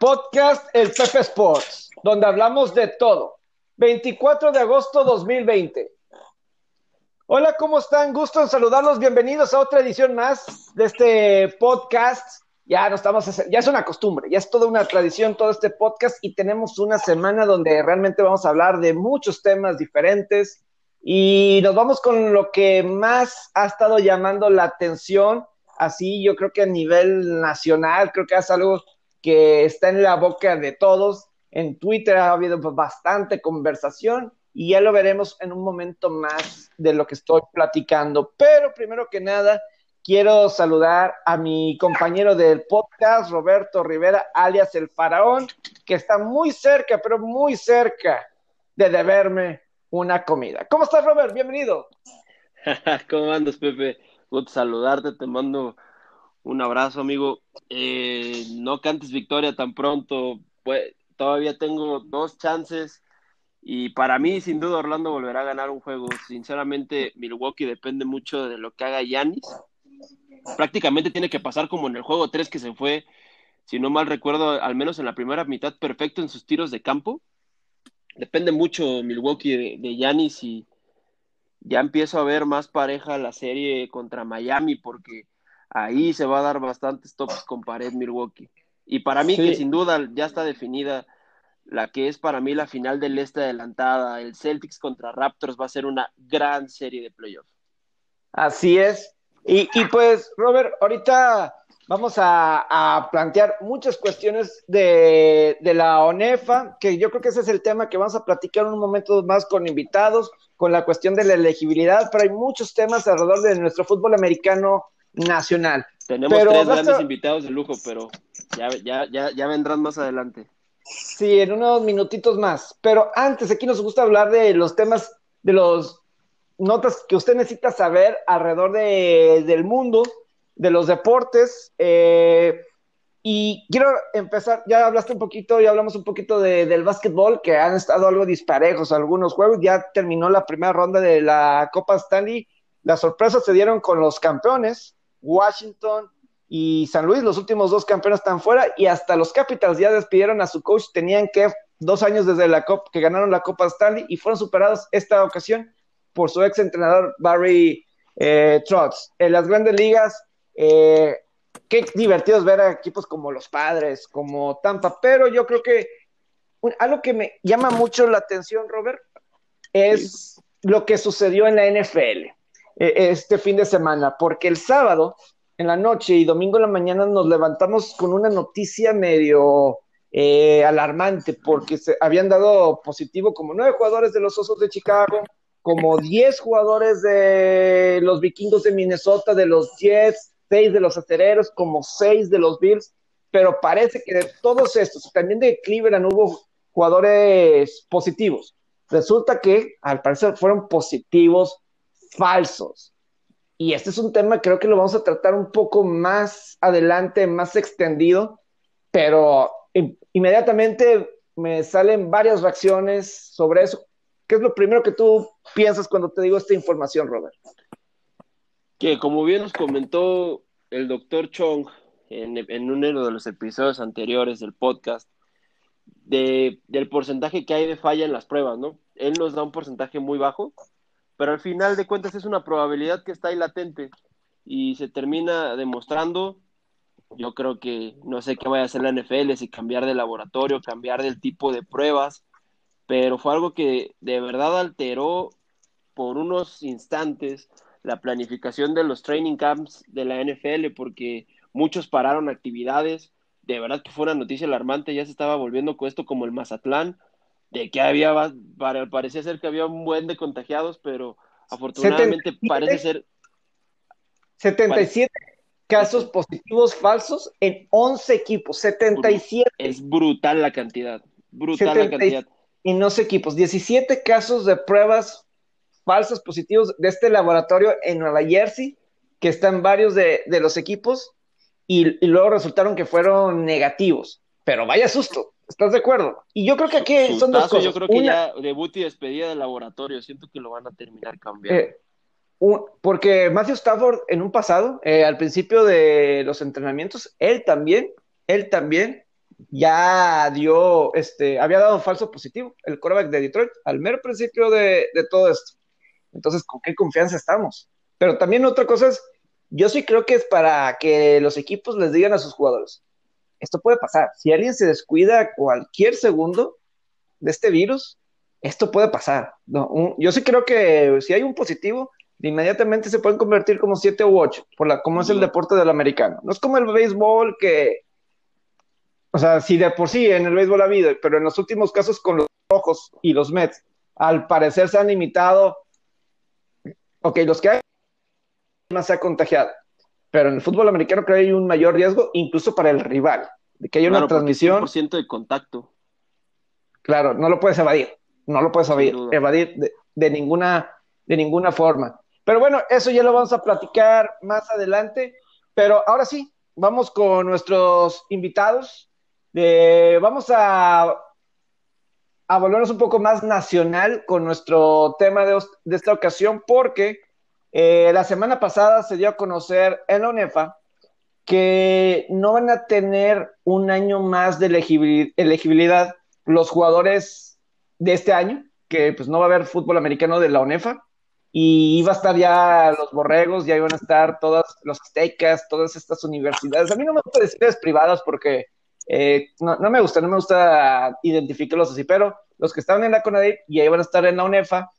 Podcast El Pepe Sports, donde hablamos de todo. 24 de agosto 2020. Hola, ¿cómo están? Gusto en saludarlos. Bienvenidos a otra edición más de este podcast. Ya no estamos, ya es una costumbre, ya es toda una tradición todo este podcast y tenemos una semana donde realmente vamos a hablar de muchos temas diferentes y nos vamos con lo que más ha estado llamando la atención, así yo creo que a nivel nacional, creo que es algo que está en la boca de todos. En Twitter ha habido bastante conversación y ya lo veremos en un momento más de lo que estoy platicando. Pero primero que nada, quiero saludar a mi compañero del podcast, Roberto Rivera, alias El Faraón, que está muy cerca, pero muy cerca de deberme una comida. ¿Cómo estás, Robert? Bienvenido. ¿Cómo andas, Pepe? Saludarte, te mando un abrazo, amigo. Eh, no cantes victoria tan pronto. Pues, todavía tengo dos chances. Y para mí, sin duda, Orlando volverá a ganar un juego. Sinceramente, Milwaukee depende mucho de lo que haga Yanis. Prácticamente tiene que pasar como en el juego 3 que se fue, si no mal recuerdo, al menos en la primera mitad, perfecto en sus tiros de campo. Depende mucho Milwaukee de Yanis y ya empiezo a ver más pareja la serie contra Miami porque ahí se va a dar bastantes tops con pared Milwaukee. Y para mí, que sin duda ya está definida la que es para mí la final del este adelantada, el Celtics contra Raptors va a ser una gran serie de playoffs. Así es. Y, pues, Robert, ahorita vamos a, plantear muchas cuestiones de, de, la ONEFA, que yo creo que ese es el tema que vamos a platicar un momento más con invitados, con la cuestión de la elegibilidad, pero hay muchos temas alrededor de nuestro fútbol americano nacional. Tenemos tres grandes invitados de lujo, pero ya, ya, ya, ya vendrán más adelante. Sí, en unos minutitos más. Pero antes, aquí nos gusta hablar de los temas, de los notas que usted necesita saber alrededor de, del mundo, de los deportes. Eh, y quiero empezar, ya hablaste un poquito, ya hablamos un poquito de, del básquetbol, que han estado algo disparejos algunos juegos. Ya terminó la primera ronda de la Copa Stanley. Las sorpresas se dieron con los campeones, Washington y San Luis, los últimos dos campeones están fuera y hasta los Capitals ya despidieron a su coach, tenían que dos años desde la Copa que ganaron la Copa Stanley y fueron superados esta ocasión por su ex entrenador Barry eh, Trotz. En las grandes ligas, eh, qué divertido es ver a equipos como los Padres, como Tampa, pero yo creo que algo que me llama mucho la atención, Robert, es lo que sucedió en la NFL. E, este fin de semana, porque el sábado en la noche y domingo en la mañana nos levantamos con una noticia medio eh, alarmante, porque se habían dado positivo como nueve jugadores de los Osos de Chicago, como diez jugadores de los Vikingos de Minnesota, de los Jets, seis de los Acereros, como seis de los Bills, pero parece que de todos estos, también de Cleveland hubo jugadores positivos. Resulta que al parecer fueron positivos falsos. Y este es un tema, creo que lo vamos a tratar un poco más adelante, más extendido, pero inmediatamente me salen varias reacciones sobre eso. ¿Qué es lo primero que tú piensas cuando te digo esta información, Robert? Que como bien nos comentó el doctor Chong en, en uno de los episodios anteriores del podcast, de, del porcentaje que hay de falla en las pruebas, ¿no? Él nos da un porcentaje muy bajo, pero al final de cuentas es una probabilidad que está ahí latente y se termina demostrando. Yo creo que no sé qué vaya a hacer la NFL, si cambiar de laboratorio, cambiar del tipo de pruebas, pero fue algo que de verdad alteró por unos instantes la planificación de los training camps de la NFL porque muchos pararon actividades. De verdad que fue una noticia alarmante, ya se estaba volviendo con esto como el Mazatlán, de que había, parecía ser que había un buen de contagiados, pero afortunadamente parece ser... 77 casos positivos falsos en 11 equipos, 77. Es brutal la cantidad, brutal la cantidad. Y no sé equipos, 17 casos de pruebas falsas positivos de este laboratorio en Nueva Jersey, que están varios de, los equipos, y, y, luego resultaron que fueron negativos. Pero vaya susto, ¿Estás de acuerdo? Y yo creo que aquí son dos cosas. Yo creo que ya debut y despedida del laboratorio, siento que lo van a terminar cambiando. Eh, porque Matthew Stafford en un pasado, eh, al principio de los entrenamientos, él también, él también ya dio, este, había dado falso positivo el quarterback de Detroit al mero principio de, de todo esto. Entonces, ¿con qué confianza estamos? Pero también otra cosa es, yo sí creo que es para que los equipos les digan a sus jugadores, esto puede pasar. Si alguien se descuida cualquier segundo de este virus, esto puede pasar. No, yo sí creo que si hay un positivo, inmediatamente se pueden convertir como siete u ocho, por la, como es el deporte del americano. No es como el béisbol que, o sea, si de por sí en el béisbol ha habido, pero en los últimos casos con los rojos y los Mets, al parecer se han limitado. Ok, los que hay más se ha contagiado, pero en el fútbol americano creo que hay un mayor riesgo, incluso para el rival, de que haya una transmisión. ciento de contacto. Claro, no lo puedes evadir, no lo puedes evadir, evadir de, ninguna, de ninguna forma. Pero bueno, eso ya lo vamos a platicar más adelante. Pero ahora sí, vamos con nuestros invitados. vamos a, a volvernos un poco más nacional con nuestro tema de, de esta ocasión, porque eh, la semana pasada se dio a conocer en la UNEFA que no van a tener un año más de elegibilidad los jugadores de este año, que pues no va a haber fútbol americano de la UNEFA, y iba a estar ya los borregos, ya iban a estar todas los aztecas, todas estas universidades. A mí no me gusta decirles privadas porque eh, no, me gusta, no me gusta identificarlos así, pero los que estaban en la CONADIP ya iban a estar en la UNEFA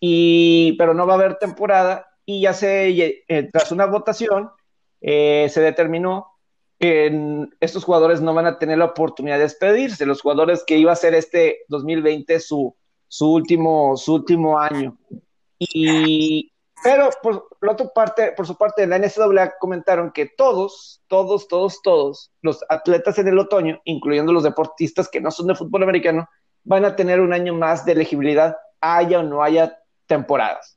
y, pero no va a haber temporada y ya se, eh, tras una votación, eh, se determinó que estos jugadores no van a tener la oportunidad de despedirse, los jugadores que iba a ser este 2020 su, su, último, su último año. Y, pero por, por, otra parte, por su parte, en la NCAA comentaron que todos, todos, todos, todos los atletas en el otoño, incluyendo los deportistas que no son de fútbol americano, van a tener un año más de elegibilidad, haya o no haya temporadas.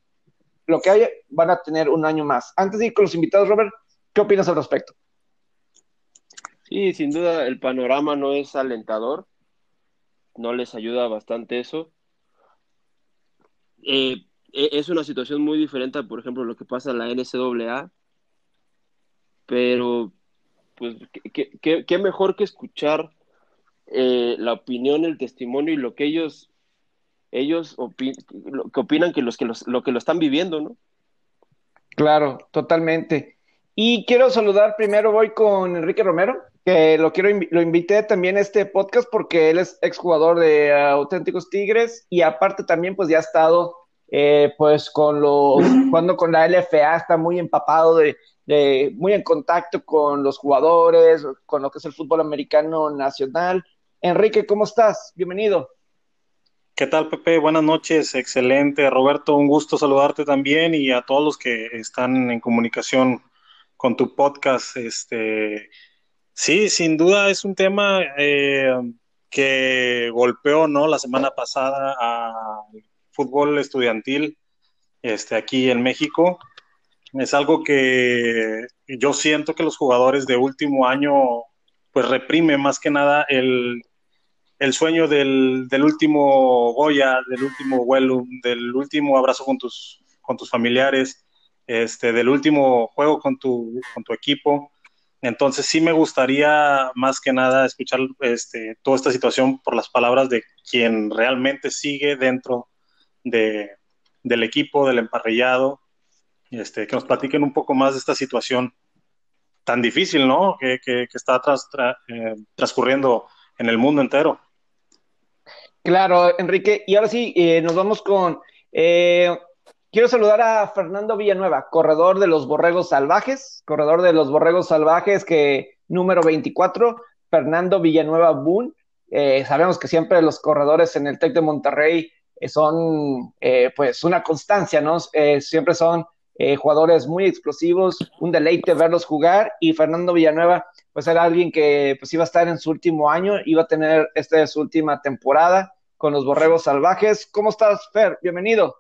Lo que haya, van a tener un año más. Antes de ir con los invitados, Robert, ¿qué opinas al respecto? Sí, sin duda el panorama no es alentador, no les ayuda bastante eso. Eh, e, es una situación muy diferente, por ejemplo, lo que pasa en la NCAA, pero pues qué mejor que escuchar eh, la opinión, el testimonio y lo que ellos ellos lo que opinan que los que los, lo que lo están viviendo, ¿no? Claro, totalmente. Y quiero saludar primero, voy con Enrique Romero, que lo quiero lo invité también a este podcast porque él es exjugador de Auténticos Tigres y aparte también pues ya ha estado eh, pues con los cuando con la LFA está muy empapado de, de, muy en contacto con los jugadores, con lo que es el fútbol americano nacional. Enrique, ¿cómo estás? Bienvenido. ¿Qué tal, Pepe? Buenas noches, excelente. Roberto, un gusto saludarte también y a todos los que están en comunicación con tu podcast. Este, sí, sin duda es un tema eh, que golpeó, ¿no? La semana pasada al fútbol estudiantil, este, aquí en México. Es algo que yo siento que los jugadores de último año, pues reprime más que nada el el sueño del, último Goya, del último vuelo, del último abrazo con tus, con tus familiares, este, del último juego con tu, con tu equipo. Entonces sí me gustaría más que nada escuchar este, toda esta situación por las palabras de quien realmente sigue dentro de, del equipo, del emparrillado, este, que nos platiquen un poco más de esta situación tan difícil, ¿no? Que, que, está tras, eh, transcurriendo en el mundo entero. Claro, Enrique. Y ahora sí, eh, nos vamos con... Eh, quiero saludar a Fernando Villanueva, corredor de los Borregos Salvajes, corredor de los Borregos Salvajes, que número 24, Fernando Villanueva Boone. Eh, sabemos que siempre los corredores en el TEC de Monterrey son pues una constancia, ¿no? siempre son jugadores muy explosivos, un deleite verlos jugar y Fernando Villanueva pues era alguien que pues iba a estar en su último año, iba a tener esta su última temporada con los Borregos Salvajes. ¿Cómo estás, Fer? Bienvenido.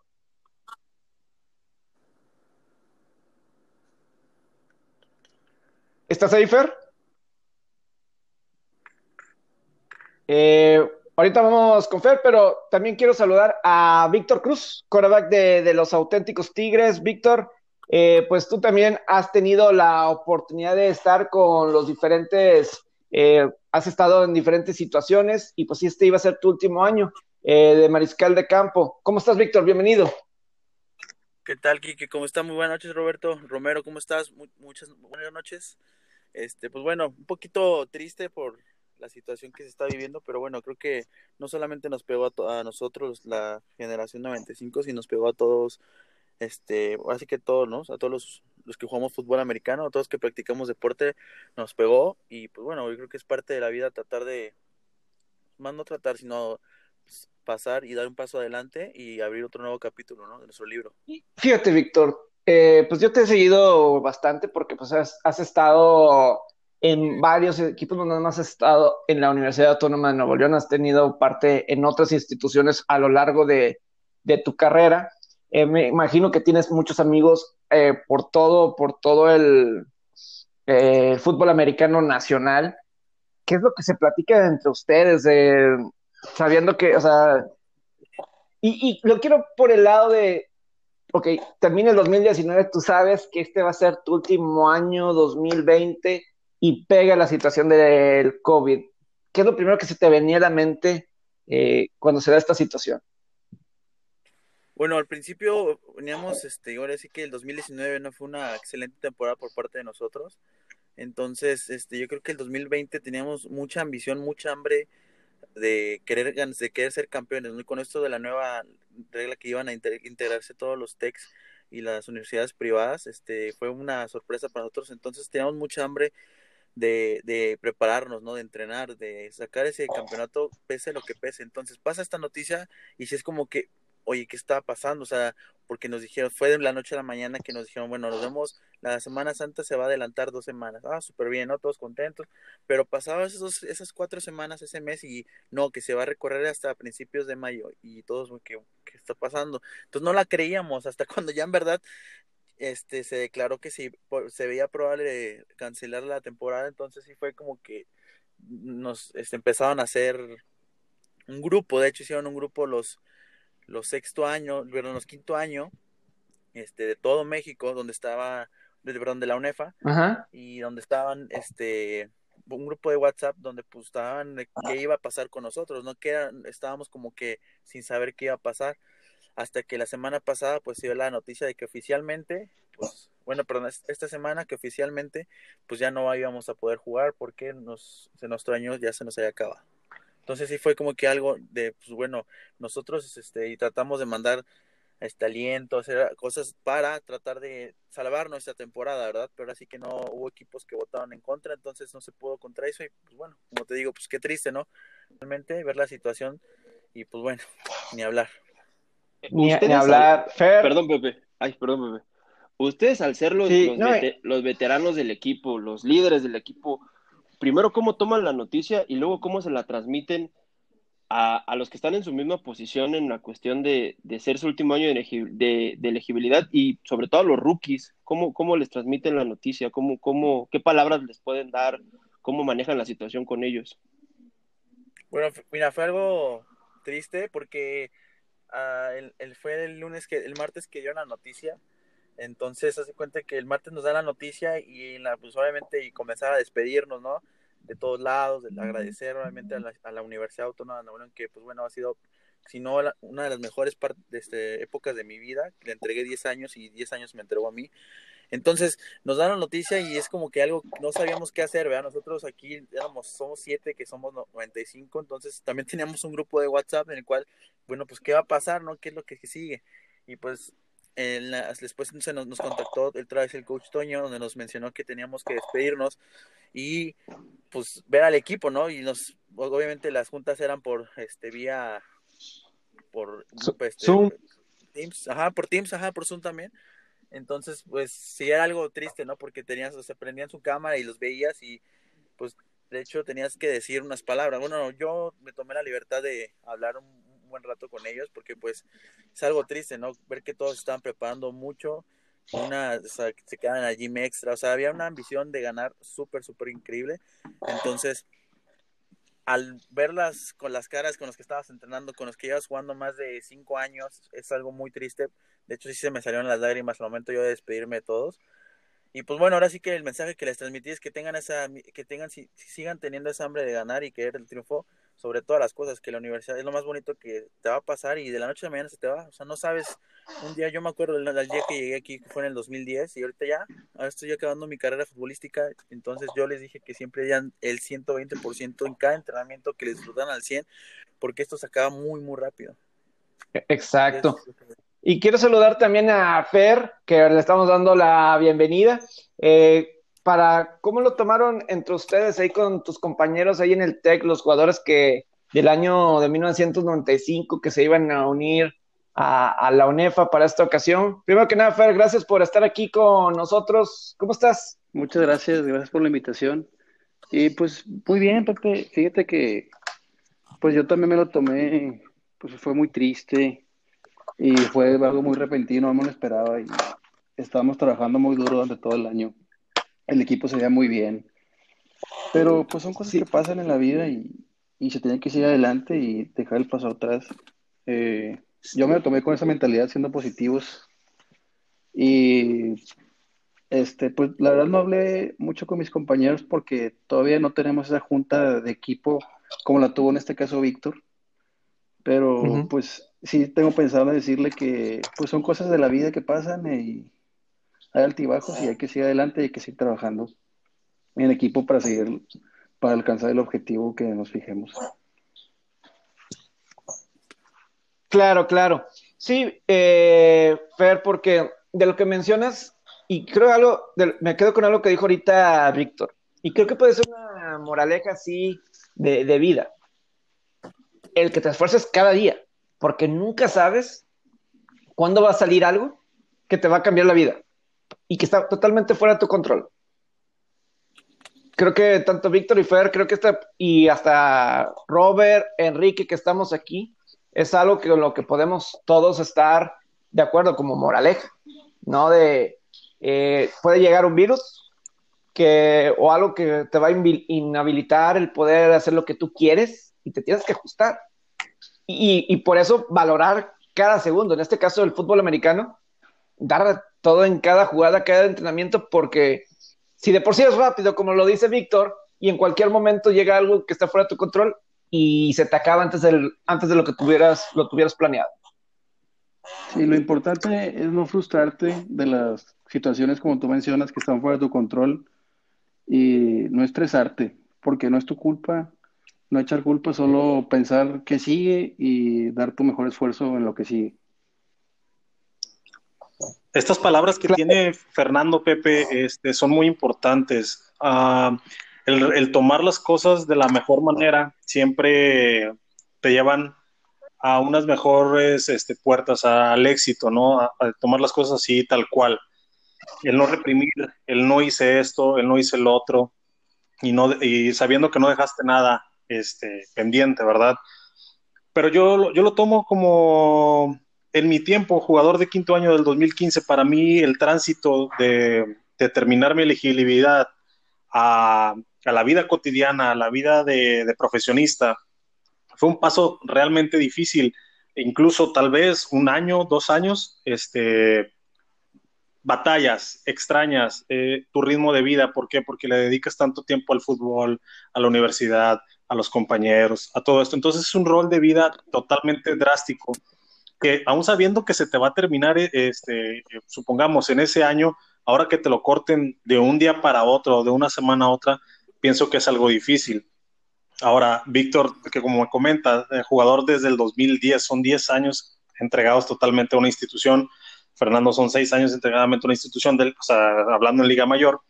¿Estás ahí, Fer? Eh, ahorita vamos con Fer, pero también quiero saludar a Víctor Cruz, quarterback de los auténticos Tigres. Víctor, eh, pues tú también has tenido la oportunidad de estar con los diferentes Eh, has estado en diferentes situaciones y pues este iba a ser tu último año eh, de mariscal de campo. ¿Cómo estás, Víctor? Bienvenido. ¿Qué tal, Kike? ¿Cómo estás? Muy buenas noches, Roberto. Romero, ¿cómo estás? muchas buenas noches. Este, pues bueno, un poquito triste por la situación que se está viviendo, pero bueno, creo que no solamente nos pegó a, a nosotros, la generación 95, sino nos pegó a todos, este, así que todos, ¿no? A todos los, los que jugamos fútbol americano, a todos que practicamos deporte, nos pegó y pues bueno, yo creo que es parte de la vida tratar de, más no tratar, sino pues, pasar y dar un paso adelante y abrir otro nuevo capítulo, ¿no? De nuestro libro. Fíjate, Víctor, eh, pues yo te he seguido bastante porque pues has estado en varios equipos, no nada has estado en la Universidad Autónoma de Nuevo León, has tenido parte en otras instituciones a lo largo de, tu carrera. Eh, me imagino que tienes muchos amigos eh, por todo, por todo el eh, fútbol americano nacional. ¿Qué es lo que se platica entre ustedes? sabiendo que, o sea, y, y, lo quiero por el lado de, ok, termina el 2019, tú sabes que este va a ser tu último año, 2020 y pega la situación del COVID, ¿qué es lo primero que se te venía a la mente eh, cuando se da esta situación? Bueno, al principio veníamos, este, ahora sí que el 2019 no fue una excelente temporada por parte de nosotros. Entonces, este, yo creo que el 2020 teníamos mucha ambición, mucha hambre de querer, de querer ser campeones. ¿no? con esto de la nueva regla que iban a integrarse todos los techs y las universidades privadas, este, fue una sorpresa para nosotros. Entonces, teníamos mucha hambre de, prepararnos, ¿no? De entrenar, de sacar ese campeonato, pese lo que pese. Entonces pasa esta noticia y si es como que, oye, ¿qué está pasando? O sea, porque nos dijeron, fue de la noche a la mañana que nos dijeron, bueno, nos vemos, la Semana Santa se va a adelantar dos semanas. Ah, súper bien, ¿no? Todos contentos. Pero pasaban esos, esas cuatro semanas, ese mes, y no, que se va a recorrer hasta principios de mayo. Y todos, ¿qué, qué está pasando? Entonces no la creíamos, hasta cuando ya en verdad este, se declaró que si se veía probable cancelar la temporada, entonces sí fue como que nos este, empezaron a hacer un grupo, de hecho hicieron un grupo los, los sexto año, perdón, los quinto año, este, de todo México, donde estaba, perdón, de la UNEFA, y donde estaban, este, un grupo de WhatsApp donde pues estaban qué iba a pasar con nosotros, ¿no? Que estábamos como que sin saber qué iba a pasar hasta que la semana pasada pues se dio la noticia de que oficialmente, pues, bueno, perdón, esta semana que oficialmente pues ya no íbamos a poder jugar porque nos, se nuestro año ya se nos había acabado. Entonces sí fue como que algo de, pues bueno, nosotros este, y tratamos de mandar este aliento, hacer cosas para tratar de salvar nuestra temporada, ¿verdad? Pero así que no hubo equipos que votaron en contra, entonces no se pudo contra eso y pues bueno, como te digo, pues qué triste, ¿no? Realmente ver la situación y pues bueno, ni hablar. Ni, hablar. Perdón, Pepe. Ay, perdón, Pepe. Ustedes, al ser los, eh. los, veteranos del equipo, los líderes del equipo, primero, ¿cómo toman la noticia y luego cómo se la transmiten a, a los que están en su misma posición en la cuestión de, de ser su último año de, de, elegibilidad y sobre todo a los rookies? ¿Cómo, cómo les transmiten la noticia? ¿Cómo, cómo, ¿Qué palabras les pueden dar? ¿Cómo manejan la situación con ellos? Bueno, mira, fue algo triste porque Ah, el, fue el lunes que, el martes que dio la noticia. Entonces, hace cuenta que el martes nos da la noticia y la, pues obviamente y comenzar a despedirnos, ¿no? De todos lados, de agradecer obviamente a la, a la Universidad Autónoma de Nuevo que pues bueno, ha sido, si no una de las mejores de este, épocas de mi vida. Le entregué 10 años y 10 años me entregó a mí. Entonces nos dan la noticia y es como que algo no sabíamos qué hacer, ¿verdad? Nosotros aquí éramos, somos siete que somos 95, entonces también teníamos un grupo de WhatsApp en el cual, bueno, pues qué va a pasar, ¿no? ¿Qué es lo que sigue? Y pues después se nos, nos, contactó otra vez el coach Toño, donde nos mencionó que teníamos que despedirnos y pues ver al equipo, ¿no? Y nos, obviamente las juntas eran por, este, vía, por, este, Zoom. Teams, ajá, por Teams, ajá, por Zoom también. Entonces, pues sí era algo triste, ¿no? Porque tenías, o sea, prendían su cámara y los veías y pues de hecho tenías que decir unas palabras. Bueno, yo me tomé la libertad de hablar un, buen rato con ellos porque pues es algo triste, ¿no? Ver que todos estaban preparando mucho, una, o sea, se quedan allí extra, o sea, había una ambición de ganar súper, súper increíble. Entonces, al verlas con las caras con los que estabas entrenando, con los que llevas jugando más de cinco años, es algo muy triste. De hecho, sí se me salieron las lágrimas al momento yo de despedirme de todos. Y pues bueno, ahora sí que el mensaje que les transmití es que tengan esa, que tengan, si, sigan teniendo esa hambre de ganar y querer el triunfo sobre todas las cosas, que la universidad es lo más bonito que te va a pasar y de la noche a la mañana se te va. O sea, no sabes, un día yo me acuerdo del, día que llegué aquí, que fue en el 2010, y ahorita ya, ahora estoy acabando mi carrera futbolística, entonces yo les dije que siempre dieran el 120% en cada entrenamiento, que les disfrutan al 100, porque esto se acaba muy, muy rápido. Exacto. Y quiero saludar también a Fer, que le estamos dando la bienvenida. Eh, para cómo lo tomaron entre ustedes ahí con tus compañeros ahí en el TEC, los jugadores que del año de 1995 que se iban a unir a, la UNEFA para esta ocasión. Primero que nada, Fer, gracias por estar aquí con nosotros. ¿Cómo estás? Muchas gracias, gracias por la invitación. Y pues muy bien, Pepe. Fíjate que pues yo también me lo tomé, pues fue muy triste y fue algo muy repentino, no me lo esperaba y estábamos trabajando muy duro durante todo el año. El equipo se veía muy bien. Pero pues son cosas que pasan en la vida y, se tiene que seguir adelante y dejar el paso atrás. Eh, yo me lo tomé con esa mentalidad, siendo positivos. Y este, pues la verdad no hablé mucho con mis compañeros porque todavía no tenemos esa junta de equipo como la tuvo en este caso Víctor. Pero pues sí tengo pensado decirle que pues son cosas de la vida que pasan y hay altibajos y hay que seguir adelante y hay que seguir trabajando en equipo para seguir, para alcanzar el objetivo que nos fijemos. Claro, claro. Sí, eh, Fer, porque de lo que mencionas, y creo algo, me quedo con algo que dijo ahorita Víctor, y creo que puede ser una moraleja así de, de vida. El que te esfuerces cada día porque nunca sabes cuándo va a salir algo que te va a cambiar la vida y que está totalmente fuera de tu control. Creo que tanto Víctor y Fer, creo que está, y hasta Robert, Enrique, que estamos aquí, es algo que lo que podemos todos estar de acuerdo como moraleja, ¿no? De, eh, puede llegar un virus que, o algo que te va a inhabilitar el poder hacer lo que tú quieres y te tienes que ajustar. Y, por eso valorar cada segundo, en este caso del fútbol americano, dar todo en cada jugada, cada entrenamiento, porque si de por sí es rápido, como lo dice Víctor, y en cualquier momento llega algo que está fuera de tu control y se te acaba antes, del, antes de lo que tuvieras, lo tuvieras planeado. Sí, lo importante es no frustrarte de las situaciones como tú mencionas que están fuera de tu control y no estresarte, porque no es tu culpa, no echar culpa, solo pensar que sigue y dar tu mejor esfuerzo en lo que sigue. Estas palabras que tiene Fernando Pepe este, son muy importantes. Ah, el, tomar las cosas de la mejor manera siempre te llevan a unas mejores este, puertas al éxito, ¿no? A, tomar las cosas así, tal cual. El no reprimir, el no hice esto, el no hice el otro, y, no, y sabiendo que no dejaste nada este, pendiente, ¿verdad? Pero yo, yo lo tomo como en mi tiempo, jugador de quinto año del 2015, para mí el tránsito de, terminar mi elegibilidad a, la vida cotidiana, a la vida de, de, profesionista, fue un paso realmente difícil, incluso tal vez un año, dos años, este, batallas extrañas, eh, tu ritmo de vida, ¿por qué? Porque le dedicas tanto tiempo al fútbol, a la universidad, a los compañeros, a todo esto. Entonces es un rol de vida totalmente drástico, que aún sabiendo que se te va a terminar, eh, este, eh, supongamos, en ese año, ahora que te lo corten de un día para otro, de una semana a otra, pienso que es algo difícil. Ahora, Víctor, que como me comenta, jugador desde el 2010, son 10 años entregados totalmente a una institución, Fernando son seis años entregadamente a una institución, del, o sea, hablando en Liga Mayor.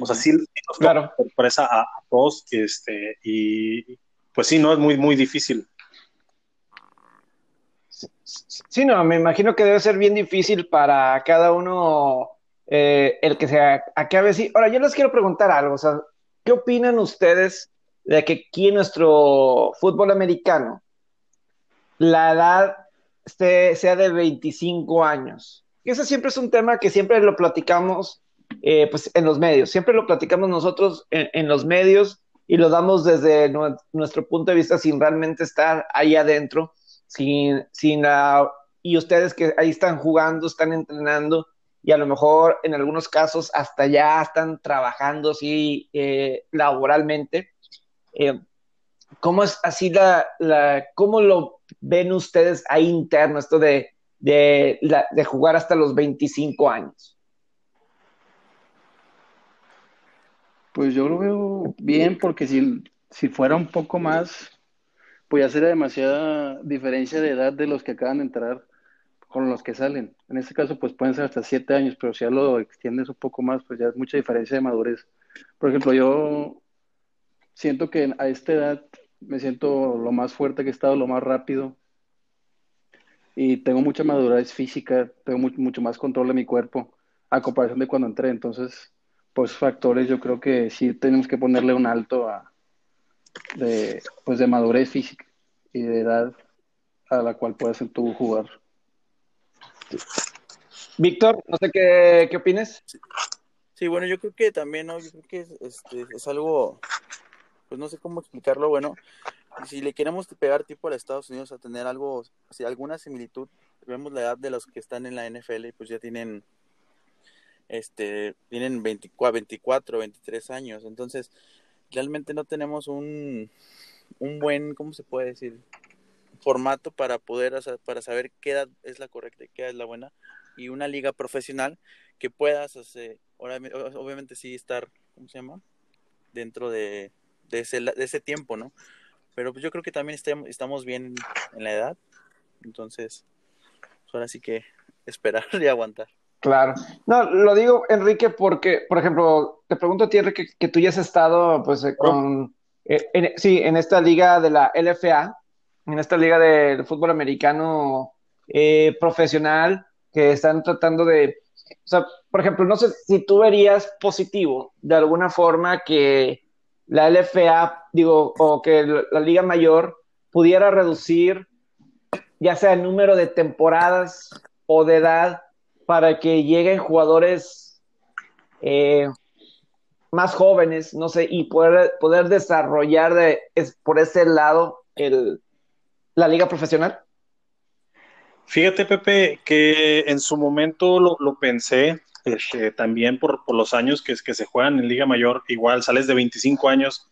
O sea, sí, nos claro. sorpresa a, todos, este, y pues sí, no, es muy, muy difícil. Sí, no, me imagino que debe ser bien difícil para cada uno eh, el que se acabe así. Ahora, yo les quiero preguntar algo, o sea, ¿qué opinan ustedes de que aquí en nuestro fútbol americano la edad sea de 25 años? ese siempre es un tema que siempre lo platicamos eh, pues en los medios, siempre lo platicamos nosotros en, los medios y lo damos desde nuestro punto de vista sin realmente estar ahí adentro, sin, sin la, y ustedes que ahí están jugando, están entrenando y a lo mejor en algunos casos hasta ya están trabajando sí, eh, laboralmente. Eh, ¿Cómo es así la, la, cómo lo ven ustedes ahí interno, esto de, de, de jugar hasta los 25 años? Pues yo lo veo bien porque si, si fuera un poco más, pues ya sería demasiada diferencia de edad de los que acaban de entrar con los que salen. En este caso, pues pueden ser hasta siete años, pero si ya lo extiendes un poco más, pues ya es mucha diferencia de madurez. Por ejemplo, yo siento que a esta edad me siento lo más fuerte que he estado, lo más rápido. Y tengo mucha madurez física, tengo mucho más control de mi cuerpo a comparación de cuando entré. Entonces, pues factores yo creo que sí tenemos que ponerle un alto a de, pues de madurez física y de edad a la cual puedes tú jugar. Víctor, no sé qué, qué opines. Sí. bueno, yo creo que también, ¿no? Yo creo que es, este, es algo, pues no sé cómo explicarlo, bueno, si le queremos pegar tipo a Estados Unidos a tener algo, si alguna similitud, vemos la edad de los que están en la NFL y pues ya tienen, este, tienen 24, 24 23 años, entonces realmente no tenemos un, un buen, ¿cómo se puede decir? formato para poder para saber qué edad es la correcta y qué edad es la buena y una liga profesional que puedas obviamente sí estar ¿cómo se llama? dentro de, de, ese, de ese tiempo no pero pues yo creo que también estamos bien en la edad entonces pues ahora sí que esperar y aguantar Claro. No, lo digo, Enrique, porque, por ejemplo, te pregunto a ti, Enrique, que tú ya has estado, pues, eh, con, eh, sí, en esta liga de la LFA, en esta liga de, fútbol americano eh, profesional que están tratando de, o sea, por ejemplo, no sé si tú verías positivo de alguna forma que la LFA, digo, o que la liga mayor pudiera reducir ya sea el número de temporadas o de edad para que lleguen jugadores eh, más jóvenes, no sé, y poder, poder desarrollar de, es, por ese lado el, la liga profesional? Fíjate, Pepe, que en su momento lo, pensé, este, también por, los años que, que se juegan en Liga Mayor, igual sales de 25 años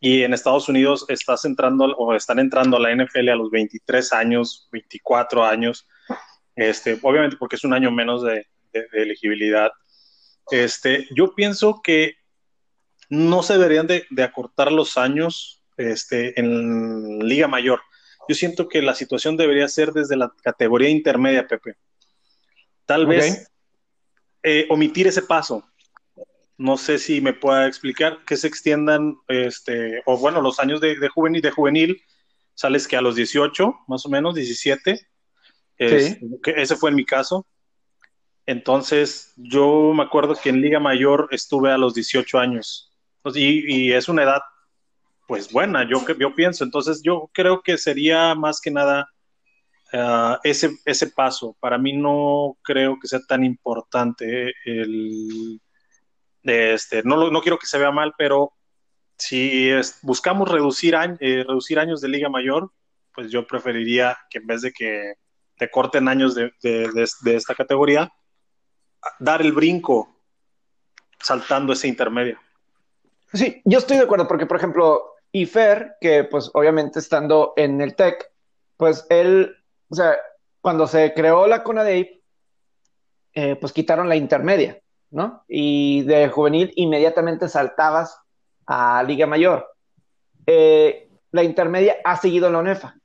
y en Estados Unidos estás entrando o están entrando a la NFL a los 23 años, 24 años, este, obviamente porque es un año menos de, elegibilidad. Este, yo pienso que no se deberían de, de acortar los años este, en Liga Mayor yo siento que la situación debería ser desde la categoría intermedia, Pepe. Tal vez eh, omitir ese paso. No sé si me pueda explicar que se extiendan, este, o bueno, los años de, juvenil, de juvenil, sales que a los 18, más o menos, 17. Que ese fue en mi caso. Entonces, yo me acuerdo que en Liga Mayor estuve a los 18 años. Y, y es una edad pues buena, yo, yo pienso. Entonces yo creo que sería más que nada uh, ese, ese paso. Para mí no creo que sea tan importante el... Este, no, no quiero que se vea mal, pero si buscamos reducir, eh, reducir años de liga mayor, pues yo preferiría que en vez de que te corten años de, de, de esta categoría, dar el brinco saltando ese intermedio. Sí, yo estoy de acuerdo porque, por ejemplo, y Fer, que pues obviamente estando en el TEC, pues él, o sea, cuando se creó la CONADEIP, eh, pues quitaron la intermedia, ¿no? Y de juvenil inmediatamente saltabas a Liga Mayor. Eh, la intermedia ha seguido en la UNEFA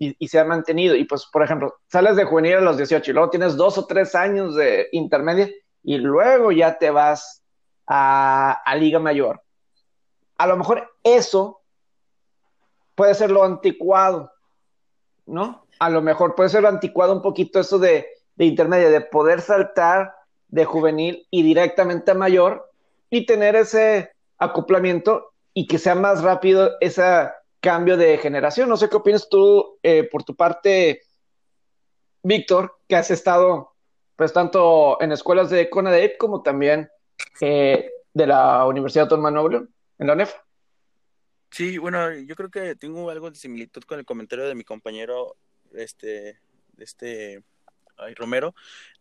y, se ha mantenido. Y pues, por ejemplo, sales de juvenil a los 18 y luego tienes dos o tres años de intermedia y luego ya te vas a, a Liga Mayor. A lo mejor eso puede ser lo anticuado, ¿no? A lo mejor puede ser lo anticuado un poquito eso de, de intermedia, de poder saltar de juvenil y directamente a mayor y tener ese acoplamiento y que sea más rápido ese cambio de generación. No sé qué opinas tú eh, por tu parte, Víctor, que has estado pues tanto en escuelas de CONADEP como también eh, de la Universidad Autónoma Noble, en la UNEF. Sí, bueno, yo creo que tengo algo de similitud con el comentario de mi compañero, este, este Romero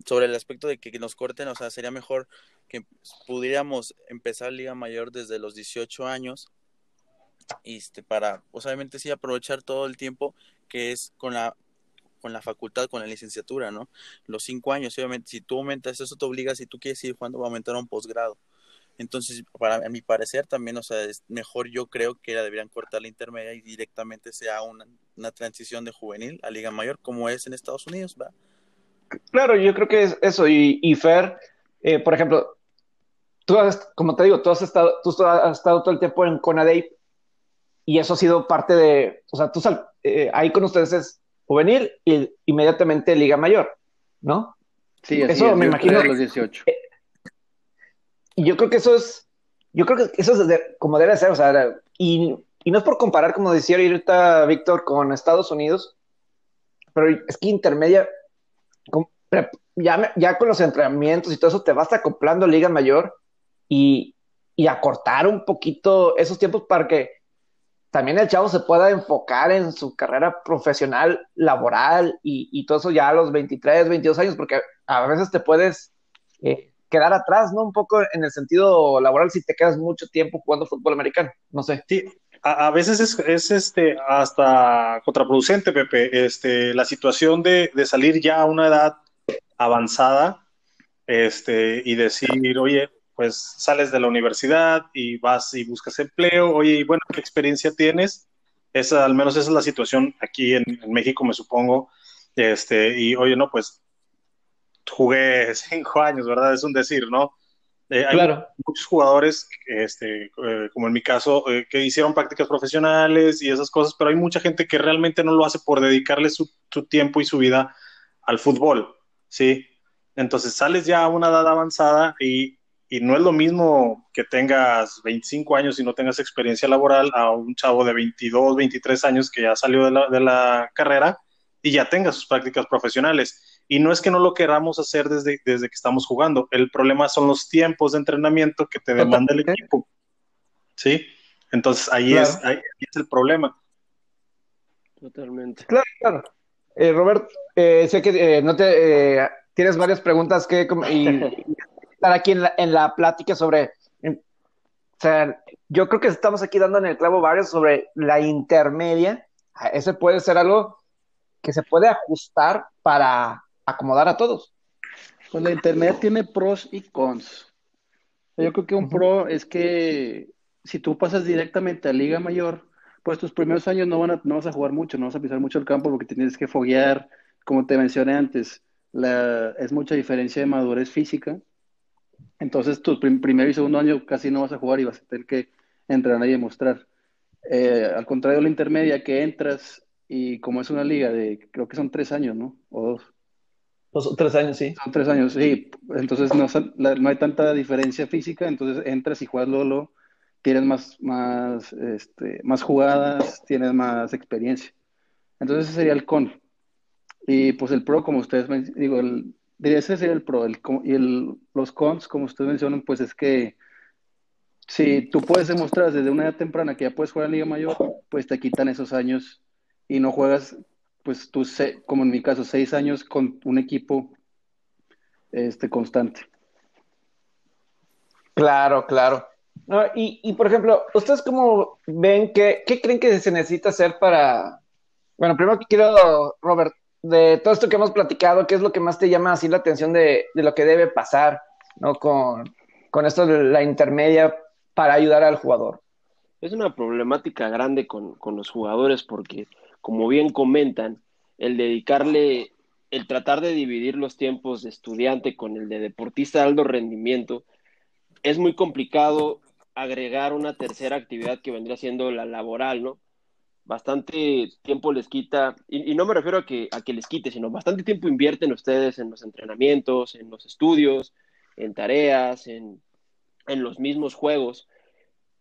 sobre el aspecto de que nos corten, o sea, sería mejor que pudiéramos empezar Liga Mayor desde los 18 años este, para, pues, obviamente sí, aprovechar todo el tiempo que es con la con la facultad, con la licenciatura, ¿no? Los cinco años, obviamente, si tú aumentas eso, te obliga, si tú quieres ir jugando, va a aumentar a un posgrado. Entonces, para a mi parecer también, o sea, es mejor yo creo que la deberían cortar la intermedia y directamente sea una, una transición de juvenil a Liga Mayor, como es en Estados Unidos, ¿va? Claro, yo creo que es eso. Y, y Fer, eh, por ejemplo, tú has, como te digo, tú has estado, tú has estado todo el tiempo en Conadey y eso ha sido parte de, o sea, tú sal, eh, ahí con ustedes es juvenil y inmediatamente Liga Mayor, ¿no? Sí, así eso es, me imagino. los 18. Y yo creo que eso es, yo creo que eso es de- como debe ser, o sea, y, y no es por comparar, como decía ahorita Víctor, con Estados Unidos, pero es que intermedia, con- ya, ya con los entrenamientos y todo eso, te vas acoplando Liga Mayor y, y acortar un poquito esos tiempos para que también el chavo se pueda enfocar en su carrera profesional, laboral y, y todo eso ya a los 23, 22 años, porque a veces te puedes eh, quedar atrás, ¿no? Un poco en el sentido laboral si te quedas mucho tiempo jugando fútbol americano, no sé. Sí, a, a veces es, es, este, hasta contraproducente, Pepe, este, la situación de, de salir ya a una edad avanzada este, y decir, oye, pues sales de la universidad y vas y buscas empleo, oye, y bueno, ¿qué experiencia tienes? Esa, al menos esa es la situación aquí en, en México, me supongo. Este, y oye, no, pues jugué cinco años, ¿verdad? Es un decir, ¿no? Eh, hay Claro. muchos jugadores, este, eh, como en mi caso, eh, que hicieron prácticas profesionales y esas cosas, pero hay mucha gente que realmente no lo hace por dedicarle su, su tiempo y su vida al fútbol, ¿sí? Entonces sales ya a una edad avanzada y, y no es lo mismo que tengas 25 años y no tengas experiencia laboral a un chavo de 22, 23 años que ya salió de la, de la carrera y ya tenga sus prácticas profesionales. Y no es que no lo queramos hacer desde, desde que estamos jugando. El problema son los tiempos de entrenamiento que te demanda el equipo. ¿Sí? Entonces ahí, Claro. es, ahí es el problema. Totalmente. Claro, claro. Eh, Robert, eh, sé que eh, no te eh, tienes varias preguntas que y estar aquí en la, en la plática sobre, en- o sea, yo creo que estamos aquí dando en el clavo varios sobre la intermedia. Ah, Ese puede ser algo que se puede ajustar para acomodar a todos. Pues la intermedia tiene pros y cons. Yo creo que un pro es que si tú pasas directamente a Liga Mayor, pues tus primeros años no, van a, no vas a jugar mucho, no vas a pisar mucho el campo porque tienes que foguear, como te mencioné antes, la, es mucha diferencia de madurez física. Entonces, tu prim- primer y segundo año casi no vas a jugar y vas a tener que entrenar y demostrar. Eh, al contrario, la intermedia que entras y como es una liga de, creo que son tres años, ¿no? O dos. Los tres años, sí. Son tres años, sí. Entonces no, no hay tanta diferencia física, entonces entras y juegas Lolo, tienes más, más, este, más jugadas, tienes más experiencia. Entonces ese sería el con. Y pues el pro, como ustedes digo, el, diría ese sería el pro. El, y el, los cons, como ustedes mencionan, pues es que si tú puedes demostrar desde una edad temprana que ya puedes jugar en Liga Mayor, pues te quitan esos años y no juegas, pues tú, se- como en mi caso, seis años con un equipo este, constante. Claro, claro. No, y, y, por ejemplo, ¿ustedes cómo ven que, qué creen que se necesita hacer para, bueno, primero que quiero, Robert, de todo esto que hemos platicado, ¿qué es lo que más te llama así la atención de, de lo que debe pasar, ¿no? Con, con esto de la intermedia para ayudar al jugador. Es una problemática grande con, con los jugadores porque, como bien comentan, el dedicarle, el tratar de dividir los tiempos de estudiante con el de deportista de alto rendimiento, es muy complicado agregar una tercera actividad que vendría siendo la laboral, ¿no? Bastante tiempo les quita, y, y no me refiero a que, a que les quite, sino bastante tiempo invierten ustedes en los entrenamientos, en los estudios, en tareas, en, en los mismos juegos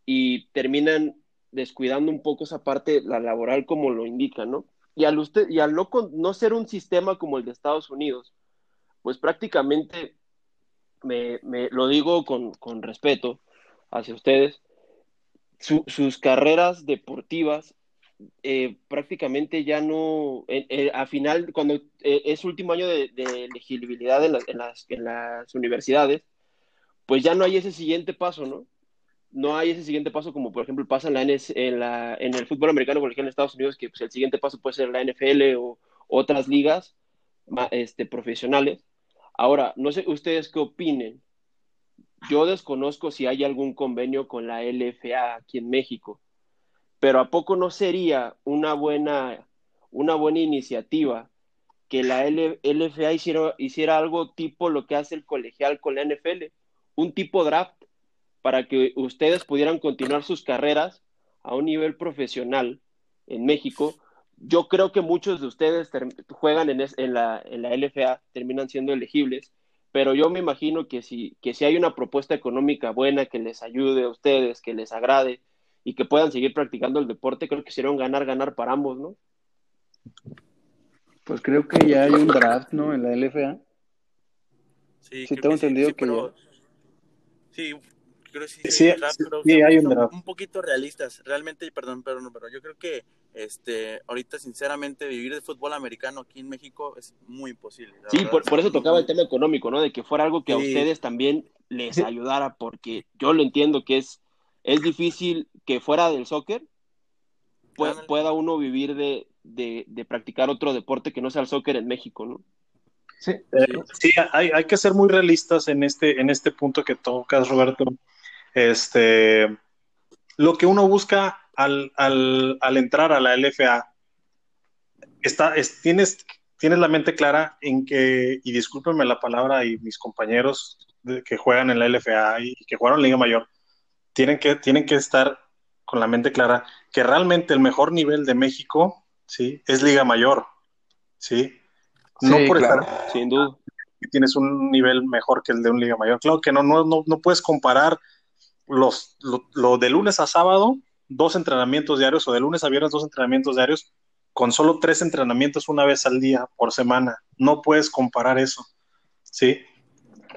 y terminan descuidando un poco esa parte, la laboral, como lo indica, ¿no? Y al, usted, y al no, no ser un sistema como el de Estados Unidos, pues prácticamente, me, me lo digo con, con, respeto hacia ustedes, su, sus carreras deportivas eh, prácticamente ya no, a final, cuando es último año de, elegibilidad en, las, en las universidades, pues ya no hay ese siguiente paso, ¿no? no hay ese siguiente paso como por ejemplo pasa en, la, en, el fútbol americano, por en Estados Unidos, que pues, el siguiente paso puede ser la NFL o otras ligas este, profesionales. Ahora, no sé ustedes qué opinen. Yo desconozco si hay algún convenio con la LFA aquí en México, pero ¿a poco no sería una buena, una buena iniciativa que la LFA hiciera, hiciera algo tipo lo que hace el colegial con la NFL? Un tipo draft para que ustedes pudieran continuar sus carreras a un nivel profesional en México. Yo creo que muchos de ustedes juegan en, la, LFA, terminan siendo elegibles, pero yo me imagino que si, que si hay una propuesta económica buena que les ayude a ustedes, que les agrade y que puedan seguir practicando el deporte, creo que sería un ganar-ganar para ambos, ¿no? Pues creo que ya hay un draft, ¿no? En la LFA. Sí, tengo entendido que, Sí, creo que sí, sí, hay un, un poquito realistas. Realmente, perdón, pero, pero yo creo que este, ahorita, sinceramente, vivir de fútbol americano aquí en México es muy imposible. Sí, por, eso tocaba el tema económico, ¿no? De que fuera algo que a ustedes también les ayudara, porque yo lo entiendo que es, es difícil que fuera del soccer pueda, uno vivir de, de, practicar otro deporte que no sea el soccer en México, ¿no? Sí, sí hay, hay, que ser muy realistas en este, en este punto que tocas, Roberto. Este, lo que uno busca al, entrar a la LFA, está, tienes, tienes la mente clara en que, y discúlpenme la palabra, y mis compañeros que juegan en la LFA y que jugaron en Liga Mayor, tienen que, tienen que estar con la mente clara que realmente el mejor nivel de México, ¿sí? Es Liga Mayor, ¿sí? No por estar, sin duda. Tienes un nivel mejor que el de un Liga Mayor. Claro que no, no, no, no puedes comparar los, lo, de lunes a sábado, dos entrenamientos diarios, o de lunes a viernes, dos entrenamientos diarios, con solo tres entrenamientos una vez al día por semana. No puedes comparar eso, ¿sí?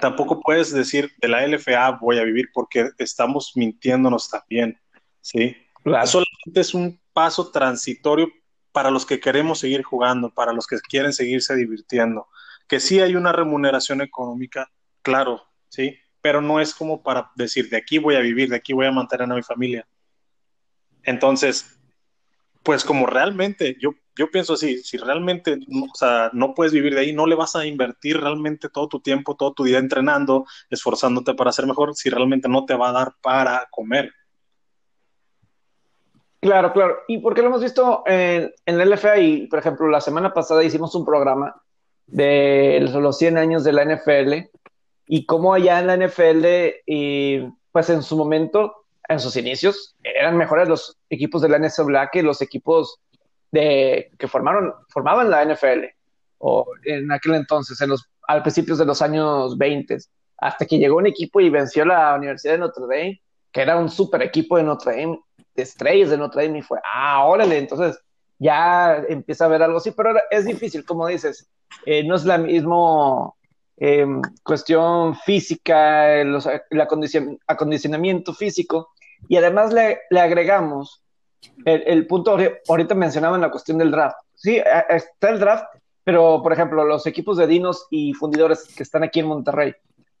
Tampoco puedes decir de la LFA voy a vivir porque estamos mintiéndonos también, ¿sí? Solamente es un paso transitorio para los que queremos seguir jugando, para los que quieren seguirse divirtiendo. Que sí hay una remuneración económica, claro, ¿sí? pero no es como para decir, de aquí voy a vivir, de aquí voy a mantener a mi familia. Entonces, pues como realmente, yo, yo pienso así, si realmente o sea, no puedes vivir de ahí, no le vas a invertir realmente todo tu tiempo, todo tu día entrenando, esforzándote para ser mejor, si realmente no te va a dar para comer. Claro, claro. Y porque lo hemos visto en, en el LFA y, por ejemplo, la semana pasada hicimos un programa de los 100 años de la NFL y cómo allá en la NFL, y pues en su momento, en sus inicios, eran mejores los equipos de la NCAA que los equipos de, que formaron, formaban la NFL, o en aquel entonces, en los, al principios de los años 20, hasta que llegó un equipo y venció la Universidad de Notre Dame, que era un super equipo de Notre Dame, de estrellas de Notre Dame, y fue, ah, órale, entonces ya empieza a ver algo así, pero es difícil, como dices, eh, no es la mismo eh, cuestión física, el acondicionamiento físico, y además le, agregamos el, punto, ahorita mencionaban la cuestión del draft. Sí, está el draft, pero por ejemplo, los equipos de dinos y fundidores que están aquí en Monterrey,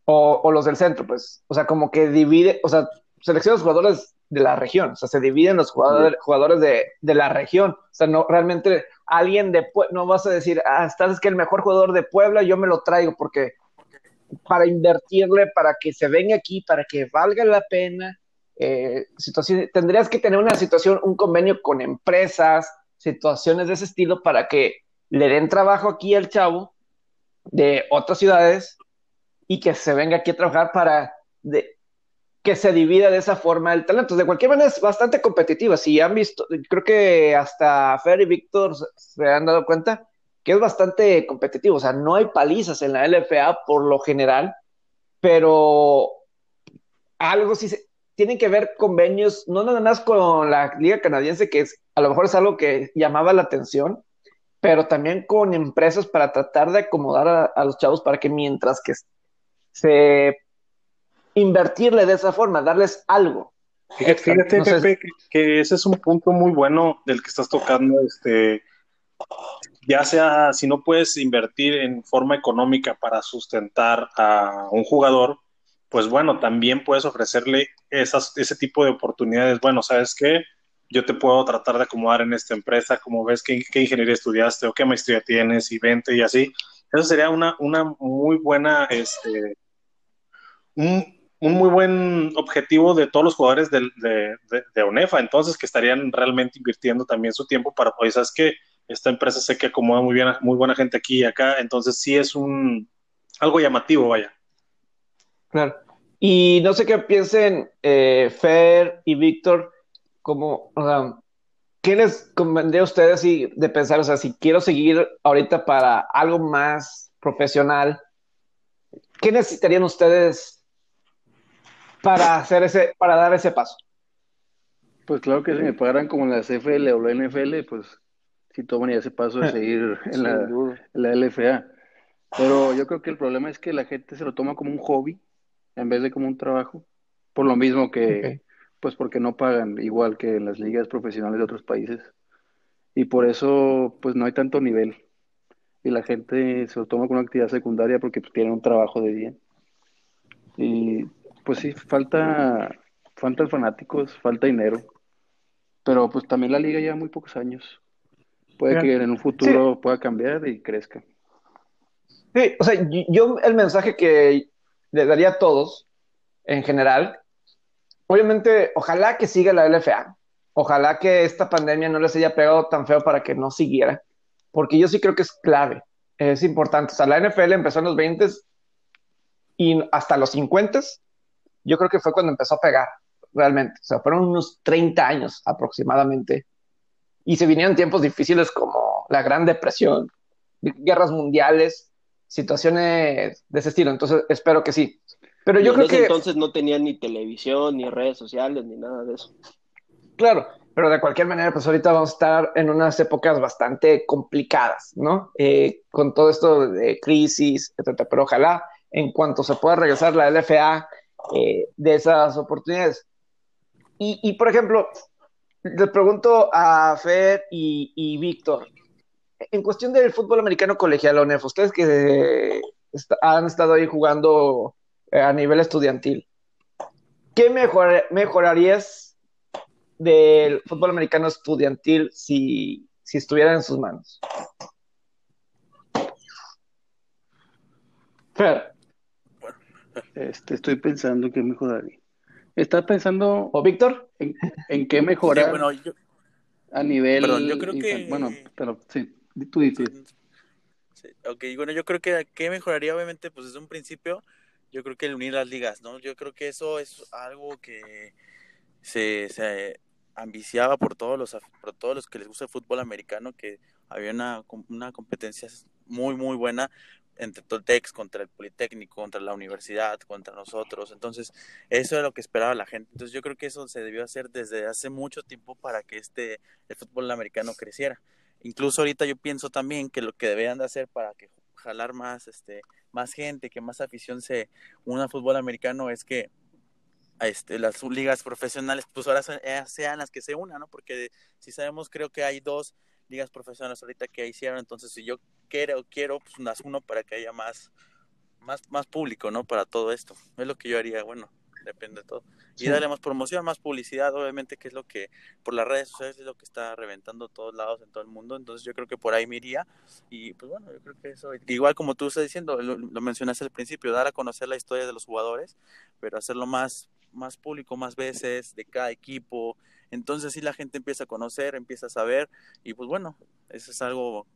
o, los del centro, pues, o sea, como que divide, o sea, selecciona los jugadores de la región, o sea, se dividen los jugadores, jugadores de, de, la región, o sea, no realmente alguien de no vas a decir, ah, estás que el mejor jugador de Puebla, yo me lo traigo porque para invertirle, para que se venga aquí, para que valga la pena. Eh, situación, tendrías que tener una situación, un convenio con empresas, situaciones de ese estilo para que le den trabajo aquí al chavo de otras ciudades y que se venga aquí a trabajar para de, que se divida de esa forma el talento. De cualquier manera es bastante competitiva. Si han visto, creo que hasta Fer y Víctor se han dado cuenta que es bastante competitivo. O sea, no hay palizas en la LFA por lo general, pero algo sí se, tienen que ver convenios, no nada más con la Liga Canadiense, que es, a lo mejor es algo que llamaba la atención, pero también con empresas para tratar de acomodar a, a los chavos para que mientras que se invertirle de esa forma, darles algo. Fíjate, Pepe, que, ese es un punto muy bueno del que estás tocando, este, ya sea si no puedes invertir en forma económica para sustentar a un jugador, pues bueno, también puedes ofrecerle esas, ese tipo de oportunidades. Bueno, ¿sabes qué? Yo te puedo tratar de acomodar en esta empresa, como ves qué, qué ingeniería estudiaste o qué maestría tienes y vente y así. Eso sería una, una muy buena, este, un, un muy buen objetivo de todos los jugadores de, ONEFA, entonces que estarían realmente invirtiendo también su tiempo para, pues, sabes que esta empresa sé que acomoda muy bien, muy buena gente aquí y acá, entonces sí es un algo llamativo, vaya. Claro. Y no sé qué piensen eh, Fer y Víctor, como, o sea, ¿qué les convendría a ustedes de pensar, o sea, si quiero seguir ahorita para algo más profesional, ¿qué necesitarían ustedes para hacer ese, para dar ese paso? Pues claro que si me pagaran como en la CFL o la NFL, pues sí tomaría ese paso de seguir en la, la, LFA. Pero yo creo que el problema es que la gente se lo toma como un hobby en vez de como un trabajo. Por lo mismo que, pues porque no pagan igual que en las ligas profesionales de otros países. Y por eso, pues no hay tanto nivel. Y la gente se lo toma como una actividad secundaria porque pues, tienen un trabajo de día. Y pues sí, falta, faltan fanáticos, falta dinero, pero pues también la liga lleva muy pocos años. Puede que en un futuro pueda cambiar y crezca. Sí, o sea, yo el mensaje que le daría a todos, en general, obviamente, ojalá que siga la LFA, ojalá que esta pandemia no les haya pegado tan feo para que no siguiera, porque yo sí creo que es clave, es importante. O sea, la NFL empezó en los 20 y hasta los 50 yo creo que fue cuando empezó a pegar, realmente. O sea, fueron unos 30 años aproximadamente. Y se vinieron tiempos difíciles como la Gran Depresión, guerras mundiales, situaciones de ese estilo. Entonces, espero que sí. Pero yo creo que. Entonces no tenían ni televisión, ni redes sociales, ni nada de eso. Claro, pero de cualquier manera, pues ahorita vamos a estar en unas épocas bastante complicadas, ¿no? Eh, con todo esto de crisis, etcétera. Pero ojalá, en cuanto se pueda regresar la LFA, eh, de esas oportunidades. Y, por ejemplo, le pregunto a Fer y, Víctor, en cuestión del fútbol americano colegial, ONEF, ustedes que han estado ahí jugando eh, a nivel estudiantil, ¿qué mejor, mejorarías del fútbol americano estudiantil si, si estuviera en sus manos? Fer. Este, estoy pensando que mejoraría. ¿Estás pensando, o Víctor, en, qué mejorar bueno, a nivel? yo creo que. Bueno, pero sí, tú dices. ok, bueno, yo creo que qué mejoraría, obviamente, pues desde un principio, yo creo que el unir las ligas, ¿no? Yo creo que eso es algo que se, se ambiciaba por todos los por todos los que les gusta el fútbol americano, que había una, una competencia muy, muy buena, entre Toltex, contra el Politécnico, contra la universidad, contra nosotros. Entonces, eso era lo que esperaba la gente. Entonces, yo creo que eso se debió hacer desde hace mucho tiempo para que este el fútbol americano creciera. Incluso ahorita yo pienso también que lo que deberían de hacer para que jalar más este más gente, que más afición se una al fútbol americano es que este, las ligas profesionales pues ahora eh, sean las que se unan, ¿no? Porque si sabemos creo que hay dos ligas profesionales ahorita que hicieron, entonces si yo quiero, quiero pues las uno para que haya más, más, más público, ¿no? Para todo esto. Es lo que yo haría, bueno, depende de todo. Y darle más promoción, más publicidad, obviamente, que es lo que por las redes sociales es lo que está reventando todos lados en todo el mundo. Entonces yo creo que por ahí me iría. Y pues bueno, yo creo que eso, igual como tú estás diciendo, lo, mencionaste al principio, dar a conocer la historia de los jugadores, pero hacerlo más, más público, más veces, de cada equipo. Entonces sí la gente empieza a conocer, empieza a saber. Y pues bueno, eso es algo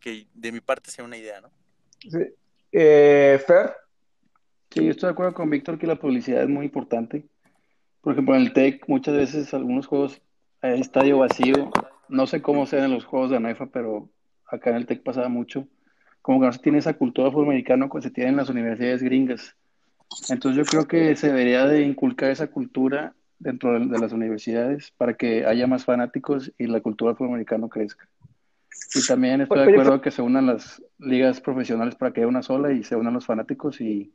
que de mi parte sea una idea, ¿no? Sí. Eh, Fer. Sí, yo estoy de acuerdo con Víctor que la publicidad es muy importante. Por ejemplo, en el TEC muchas veces algunos juegos hay estadio vacío. No sé cómo sean en los juegos de ANEFA, pero acá en el TEC pasaba mucho. Como que no se tiene esa cultura fútbol americano que se tiene en las universidades gringas. Entonces yo creo que se debería de inculcar esa cultura dentro de, las universidades para que haya más fanáticos y la cultura fútbol americano crezca. Y también estoy de acuerdo que se unan las ligas profesionales para que haya una sola y se unan los fanáticos y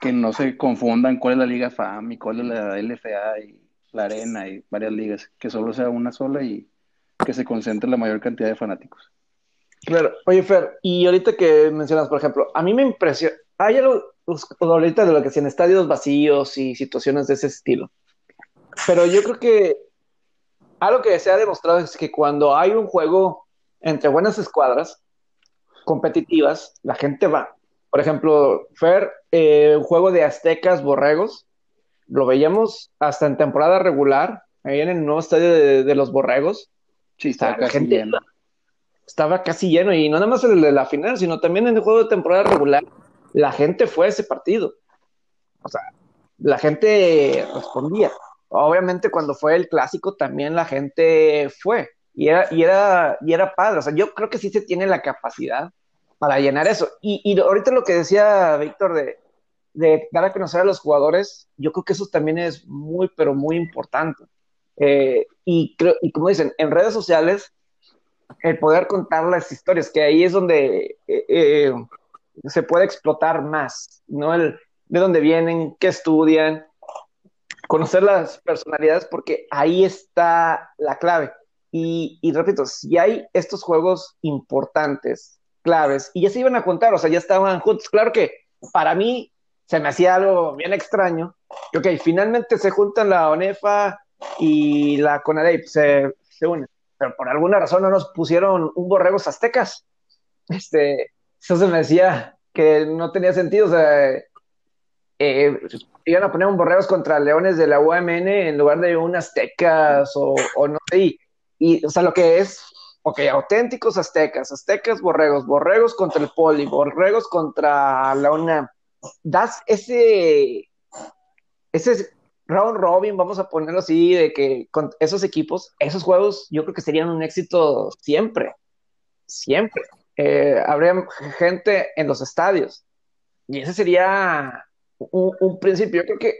que no se confundan cuál es la liga FAM y cuál es la LFA y la arena y varias ligas, que solo sea una sola y que se concentre la mayor cantidad de fanáticos. Claro, oye Fer, y ahorita que mencionas, por ejemplo, a mí me impresiona, hay algo pues, ahorita de lo que en estadios vacíos y situaciones de ese estilo, pero yo creo que algo que se ha demostrado es que cuando hay un juego entre buenas escuadras competitivas, la gente va. Por ejemplo, Fer, eh, un juego de Aztecas Borregos, lo veíamos hasta en temporada regular, ahí en el nuevo estadio de, los Borregos. Sí, estaba casi lleno. Estaba casi lleno, y no nada más el de la final, sino también en el juego de temporada regular, la gente fue a ese partido. O sea, la gente respondía. Obviamente cuando fue el clásico también la gente fue y era, y era, y era padre. O sea, yo creo que sí se tiene la capacidad para llenar eso. Y, y ahorita lo que decía Víctor de, de, dar a conocer a los jugadores, yo creo que eso también es muy, pero muy importante. Eh, y, como dicen, en redes sociales, el poder contar las historias, que ahí es donde eh, eh, se puede explotar más, ¿no? El, de dónde vienen, qué estudian, conocer las personalidades porque ahí está la clave. Y, repito, si hay estos juegos importantes, claves, y ya se iban a contar, o sea, ya estaban juntos. Claro que para mí se me hacía algo bien extraño. Que, ok, finalmente se juntan la ONEFA y la CONADEIP, se, se unen, pero por alguna razón no nos pusieron un borregos aztecas. Este, eso se me decía que no tenía sentido, o sea, eh, iban a poner un borregos contra leones de la UMN en lugar de un aztecas o, no sé, y, o sea, lo que es, ok, auténticos aztecas, aztecas borregos, borregos contra el poli, borregos contra la UNAM, das ese, ese round robin, vamos a ponerlo así, de que con esos equipos, esos juegos, yo creo que serían un éxito siempre, siempre. Eh, habría gente en los estadios. Y ese sería un, principio. Yo creo que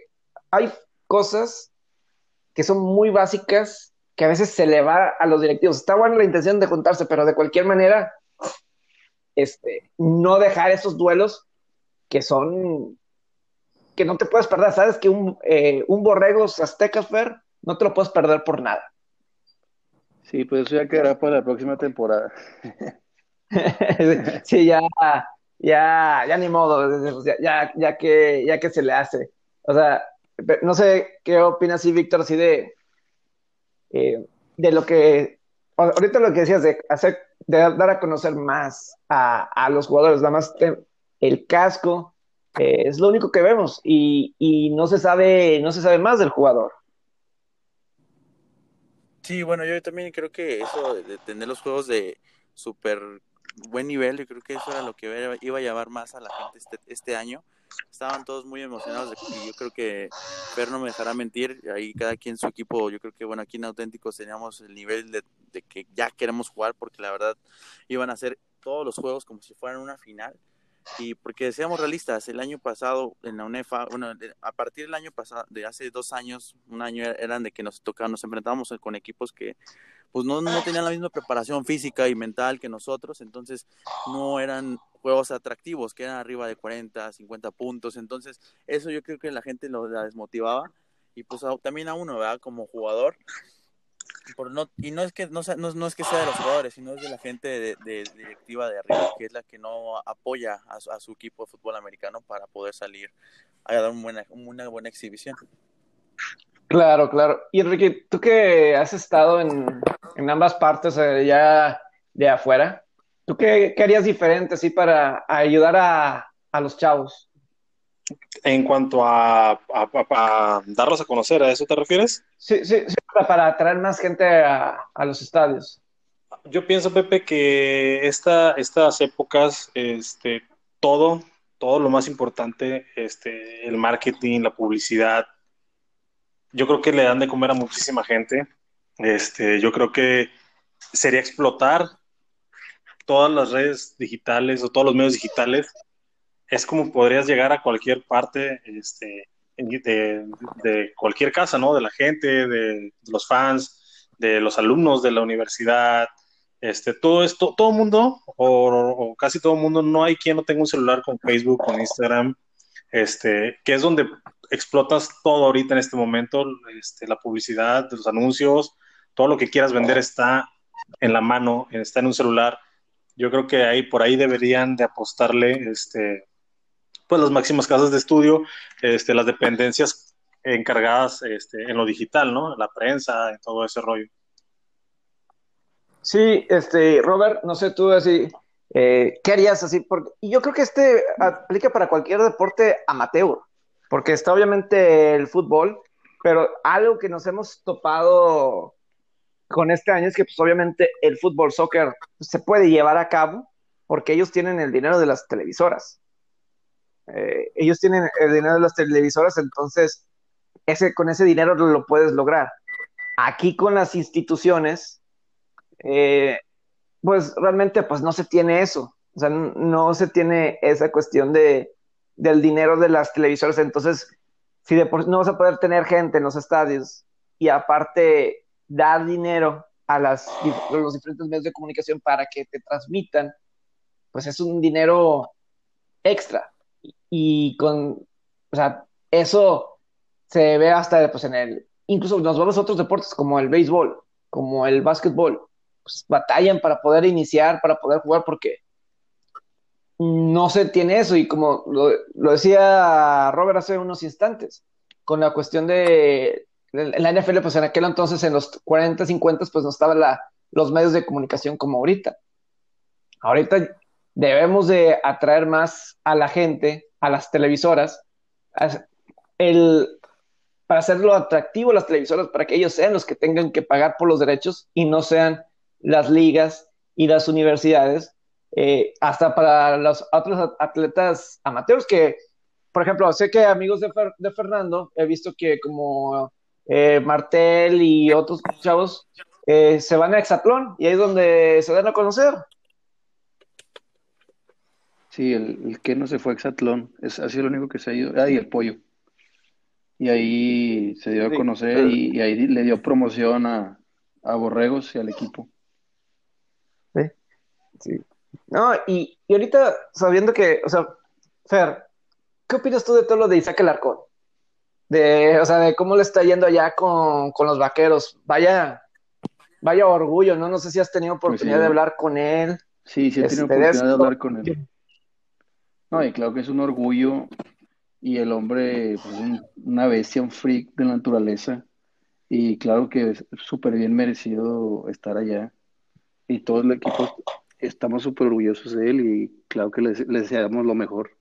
hay cosas que son muy básicas que a veces se le va a los directivos. Está buena la intención de juntarse, pero de cualquier manera, este, no dejar esos duelos que son que no te puedes perder. Sabes que un, eh, un borrego azteca Fer no te lo puedes perder por nada. Sí, pues eso ya quedará para la próxima temporada. sí, ya, ya, ya ni modo, ya, ya, que, ya que se le hace. O sea, no sé qué opinas, sí, Víctor, así de, eh, de lo que, ahorita lo que decías de hacer, de dar a conocer más a, los jugadores, nada más el casco, eh, es lo único que vemos y, y, no se sabe, no se sabe más del jugador. Sí, bueno, yo también creo que eso de tener los juegos de super buen nivel, yo creo que eso era lo que iba a llevar más a la gente este, este año. Estaban todos muy emocionados y yo creo que Fer no me dejará mentir, ahí cada quien su equipo, yo creo que bueno, aquí en Auténticos teníamos el nivel de, que ya queremos jugar porque la verdad iban a hacer todos los juegos como si fueran una final y porque seamos realistas, el año pasado en la UNEFA, bueno, a partir del año pasado, de hace dos años, un año eran de que nos tocaba, nos enfrentábamos con equipos que pues no, no tenían la misma preparación física y mental que nosotros, entonces no eran juegos atractivos, que eran arriba de 40, 50 puntos, entonces eso yo creo que la gente lo desmotivaba y pues también a uno, ¿verdad? Como jugador, por no, y no es que no, no, es que sea de los jugadores, sino es de la gente de, directiva de arriba, que es la que no apoya a, su equipo de fútbol americano para poder salir a dar una buena, una buena exhibición. Claro, claro. Y Enrique, tú que has estado en, en ambas partes eh, ya de afuera, ¿tú qué, qué, harías diferente así para ayudar a, a, los chavos? En cuanto a, a, darlos a conocer, ¿a eso te refieres? Sí, sí, sí para, atraer más gente a, los estadios. Yo pienso, Pepe, que esta, estas épocas, este, todo, todo lo más importante, este, el marketing, la publicidad, yo creo que le dan de comer a muchísima gente. Este, yo creo que sería explotar todas las redes digitales o todos los medios digitales. Es como podrías llegar a cualquier parte este, de, cualquier casa, ¿no? De la gente, de, los fans, de los alumnos de la universidad. Este, todo esto, todo mundo, o, o, casi todo mundo, no hay quien no tenga un celular con Facebook, con Instagram, este, que es donde explotas todo ahorita en este momento, este, la publicidad, los anuncios, todo lo que quieras vender está en la mano, está en un celular. Yo creo que ahí por ahí deberían de apostarle este, pues las máximas casas de estudio, este, las dependencias encargadas este, en lo digital, ¿no? La prensa, en todo ese rollo. Sí, este, Robert, no sé tú así, eh, ¿qué harías así? Porque, y yo creo que este aplica para cualquier deporte amateur, porque está obviamente el fútbol, pero algo que nos hemos topado con este año es que pues obviamente el fútbol, soccer se puede llevar a cabo porque ellos tienen el dinero de las televisoras. Eh, ellos tienen el dinero de las televisoras, entonces ese, con ese dinero lo puedes lograr. Aquí con las instituciones, eh, pues realmente pues no se tiene eso, o sea, no se tiene esa cuestión de, del dinero de las televisoras, entonces si de por, no vas a poder tener gente en los estadios y aparte dar dinero a los diferentes medios de comunicación para que te transmitan, pues es un dinero extra. Y con, o sea, eso se ve hasta pues, en el, incluso nos vamos a otros deportes como el béisbol, como el básquetbol, pues batallan para poder iniciar, para poder jugar, porque no se tiene eso. Y como lo, decía Robert hace unos instantes, con la cuestión de la NFL, pues en aquel entonces, en los 40, 50, pues no estaban los medios de comunicación como ahorita. Ahorita debemos de atraer más a la gente, a las televisoras, el, para hacerlo atractivo a las televisoras, para que ellos sean los que tengan que pagar por los derechos y no sean las ligas y las universidades, eh, hasta para los otros atletas amateurs que, por ejemplo, sé que amigos de, de Fernando, he visto que como eh, Martel y otros chavos eh, se van a Exatlón y ahí es donde se dan a conocer. Sí, el, que no se fue a Exatlón, es así lo único que se ha ido. Ah, y el pollo. Y ahí se dio a conocer y, ahí le dio promoción a, Borregos y al equipo. Sí, sí. No, y, y ahorita sabiendo que, o sea, Fer, ¿qué opinas tú de todo lo de Isaac Alarcón? de, o sea, de cómo le está yendo allá con, los vaqueros. Vaya, vaya orgullo, ¿no? No sé si has tenido pues oportunidad de hablar con él. Sí, sí he tenido este, oportunidad de hablar con él. No, y claro que es un orgullo y el hombre, pues, una bestia, un freak de la naturaleza. Y claro que es súper bien merecido estar allá. Y todo el equipo estamos súper orgullosos de él y claro que le deseamos lo mejor.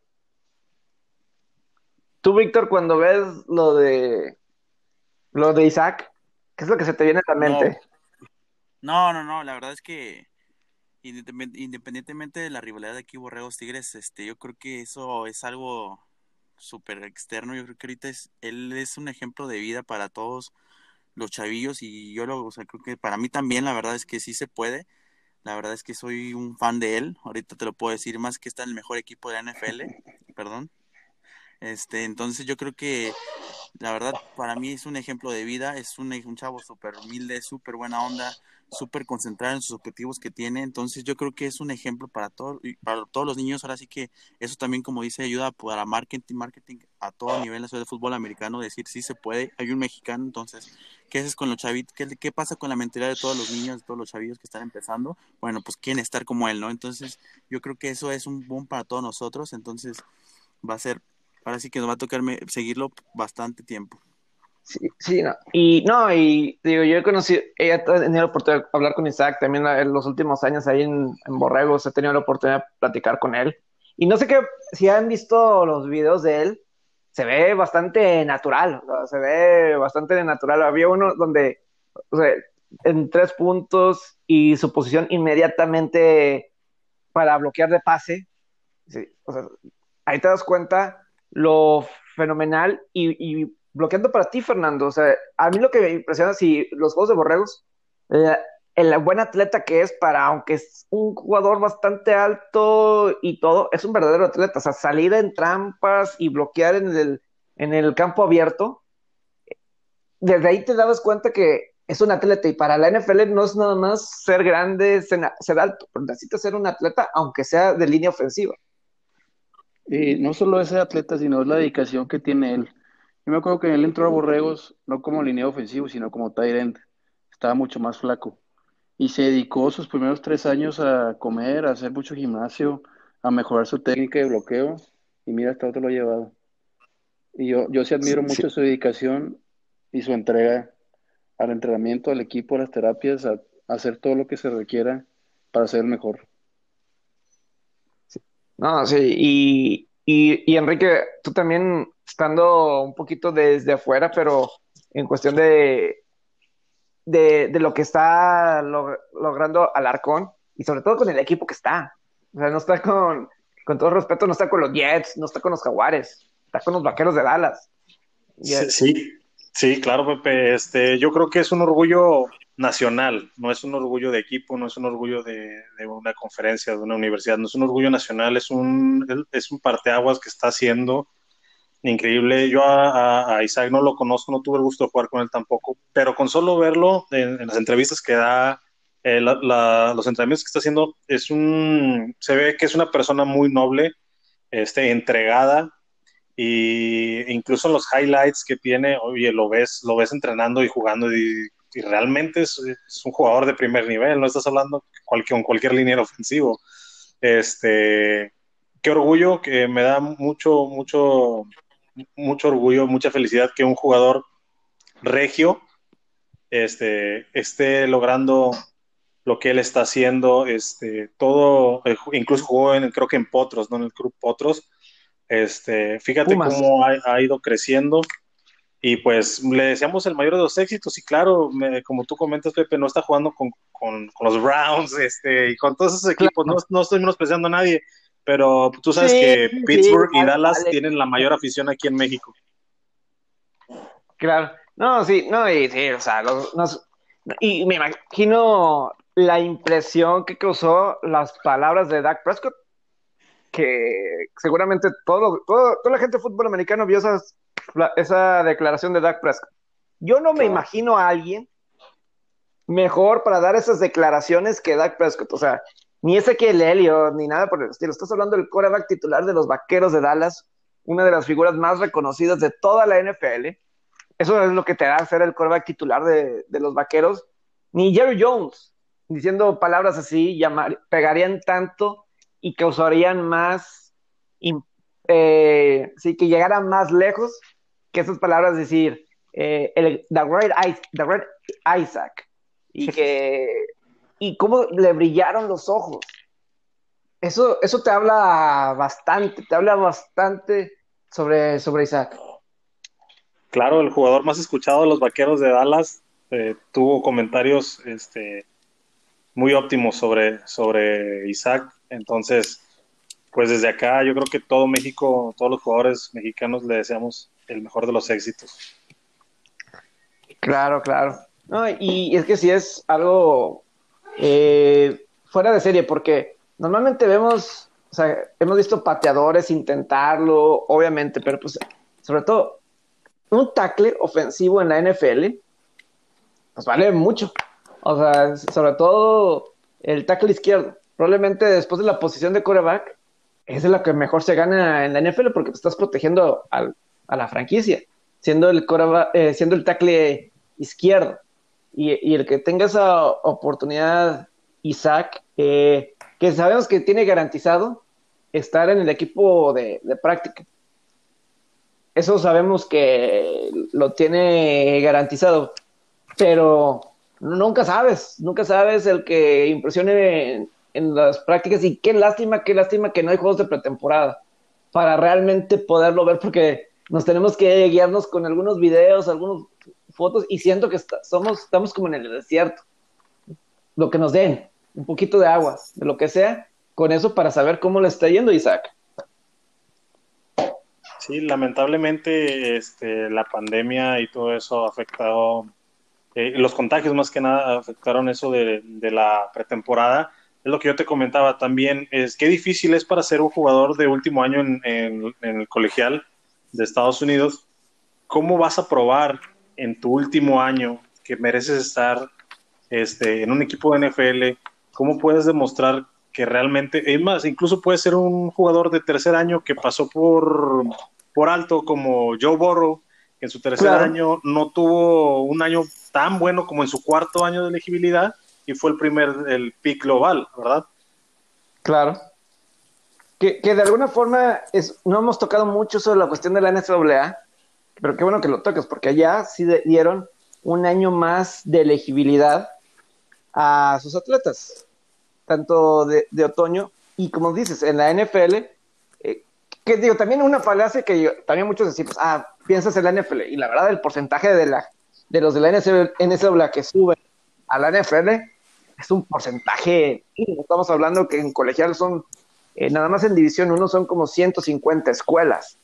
Tú, Víctor, cuando ves lo de lo de Isaac, ¿qué es lo que se te viene a la mente? No, no, no, la verdad es que independientemente de la rivalidad de aquí Borregos Tigres, este, yo creo que eso es algo súper externo. Yo creo que ahorita es, él es un ejemplo de vida para todos los chavillos y yo lo, o sea, creo que para mí también la verdad es que sí se puede. La verdad es que soy un fan de él. Ahorita te lo puedo decir más que está en el mejor equipo de la NFL. Perdón. Este, entonces yo creo que la verdad para mí es un ejemplo de vida, es un, un chavo súper humilde, súper buena onda, súper concentrado en sus objetivos que tiene, entonces yo creo que es un ejemplo para, todo, para todos los niños, ahora sí que eso también como dice ayuda para marketing, marketing a todo nivel la ciudad de fútbol americano, decir sí se puede, hay un mexicano, entonces, ¿qué haces con los chavitos? ¿Qué, ¿Qué pasa con la mentalidad de todos los niños, de todos los chavillos que están empezando? Bueno, pues quieren estar como él, ¿no? Entonces yo creo que eso es un boom para todos nosotros, entonces va a ser ahora sí que nos va a tocarme seguirlo bastante tiempo. Sí, sí, no. Y no, y digo, yo he conocido, he tenido la oportunidad de hablar con Isaac también en los últimos años ahí en, Borregos, he tenido la oportunidad de platicar con él. Y no sé qué, si han visto los videos de él, se ve bastante natural, se ve bastante natural. Había uno donde, o sea, en tres puntos y su posición inmediatamente para bloquear de pase, sí, o sea, ahí te das cuenta lo fenomenal y, bloqueando para ti, Fernando. O sea, a mí lo que me impresiona si los juegos de Borregos, el buen atleta que es para, aunque es un jugador bastante alto y todo, es un verdadero atleta. O sea, salir en trampas y bloquear en el, en el campo abierto, desde ahí te dabas cuenta que es un atleta y para la NFL no es nada más ser grande, ser, alto, necesitas ser un atleta aunque sea de línea ofensiva. Y no solo ese atleta, sino la dedicación que tiene él. Yo me acuerdo que él entró a Borregos no como línea ofensivo, sino como tight end. Estaba mucho más flaco. Y se dedicó sus primeros tres años a comer, a hacer mucho gimnasio, a mejorar su técnica de bloqueo. Y mira hasta dónde lo ha llevado. Y yo, yo sí admiro mucho su dedicación y su entrega al entrenamiento, al equipo, a las terapias, a, a hacer todo lo que se requiera para ser el mejor. No, sí, y, y, y Enrique, tú también estando un poquito desde afuera, pero en cuestión de, de, de lo que está log- logrando Alarcón y sobre todo con el equipo que está. O sea, no está con, con todo respeto, no está con los Jets, no está con los Jaguares, está con los Vaqueros de Dallas. Sí, sí, sí, claro, Pepe. Este, yo creo que es un orgullo nacional, no es un orgullo de equipo, no es un orgullo de, de una conferencia, de una universidad, no es un orgullo nacional, es un, es un parteaguas que está haciendo increíble. Yo a, Isaac no lo conozco, no tuve el gusto de jugar con él tampoco, pero con solo verlo en, las entrevistas que da, eh, la- los entrenamientos que está haciendo, es un, se ve que es una persona muy noble, este, entregada y incluso en los highlights que tiene, oye, lo ves, lo ves entrenando y jugando y, realmente es, un jugador de primer nivel, no estás hablando con cualquier liniero ofensivo. Este, qué orgullo, que me da mucho, mucho, mucho orgullo, mucha felicidad que un jugador regio este, esté logrando lo que él está haciendo, este, todo, eh, incluso jugó en, creo que en Potros, ¿no? En el club Potros. Este, fíjate Pumas. cómo ha, ha ido creciendo y pues le deseamos el mayor de los éxitos y claro, me- como tú comentas, Pepe, no está jugando con, con- con los Browns este, y con todos esos equipos, no, no estoy menospreciando a nadie, pero tú sabes Sí, que sí, Pittsburgh y Dallas vale. tienen la mayor afición aquí en México. Claro, no, sí, no, y sí, o sea, los- y me imagino la impresión que causó las palabras de Dak Prescott, que seguramente todo, todo- toda la gente de fútbol americano vio esas- esa declaración de Dak Prescott. Yo no me imagino a alguien mejor para dar esas declaraciones que Dak Prescott, o sea, ni ese que Elliott, ni nada por el estilo. Estás hablando del quarterback titular de los Vaqueros de Dallas, una de las figuras más reconocidas de toda la NFL. Eso es lo que te da ser el quarterback titular de, de los vaqueros. Ni Jerry Jones, diciendo palabras así, llamar, pegarían tanto y causarían más, eh, sí, que llegaran más lejos que esas palabras decir, eh, el, the, Is- the Red Isaac, y que, y cómo le brillaron los ojos. Eso, eso te habla bastante, te habla bastante sobre, sobre Isaac. Claro, el jugador más escuchado de los Vaqueros de Dallas eh, tuvo comentarios este, muy óptimos sobre, sobre Isaac. Entonces, pues desde acá yo creo que todo México, todos los jugadores mexicanos le deseamos el mejor de los éxitos. Claro, claro. No, y es que sí es algo eh, fuera de serie, porque normalmente vemos, o sea, hemos visto pateadores intentarlo, obviamente, pero pues, sobre todo, un tackle ofensivo en la NFL, pues vale mucho. O sea, sobre todo el tackle izquierdo. Probablemente después de la posición de quarterback, es la que mejor se gana en la NFL porque te estás protegiendo a la franquicia, siendo el, quarterback- eh, siendo el tackle izquierdo. Y, el que tenga esa oportunidad, Isaac, eh, que sabemos que tiene garantizado estar en el equipo de, práctica. Eso sabemos que lo tiene garantizado, pero nunca sabes, nunca sabes el que impresione en, en las prácticas y qué lástima, qué lástima que no hay juegos de pretemporada para realmente poderlo ver porque nos tenemos que guiarnos con algunos videos, algunas fotos y siento que está- somos, estamos como en el desierto. Lo que nos den, un poquito de agua, de lo que sea, con eso para saber cómo le está yendo Isaac. Sí, lamentablemente este, la pandemia y todo eso ha afectado, eh, los contagios más que nada afectaron eso de, de la pretemporada. Es lo que yo te comentaba también, es qué difícil es para ser un jugador de último año en, en- en el colegial de Estados Unidos. ¿Cómo vas a probar en tu último año que mereces estar este, en un equipo de NFL? ¿Cómo puedes demostrar que realmente, es más, incluso puede ser un jugador de tercer año que pasó por, por alto como Joe Burrow, que en su tercer año no tuvo un año tan bueno como en su cuarto año de elegibilidad y fue el primer, el pick global, ¿verdad? Claro. Que, que de alguna forma es, no hemos tocado mucho sobre la cuestión de la NCAA, pero qué bueno que lo toques, porque allá sí dieron un año más de elegibilidad a sus atletas, tanto de, de otoño y como dices, en la NFL, eh, que digo, también una falacia que también muchos decimos, ah, piensas en la NFL, y la verdad el porcentaje de, la, de los de la NCAA que suben a la NFL es un porcentaje, estamos hablando que en colegial son, eh, nada más en División 1 son como 150 escuelas,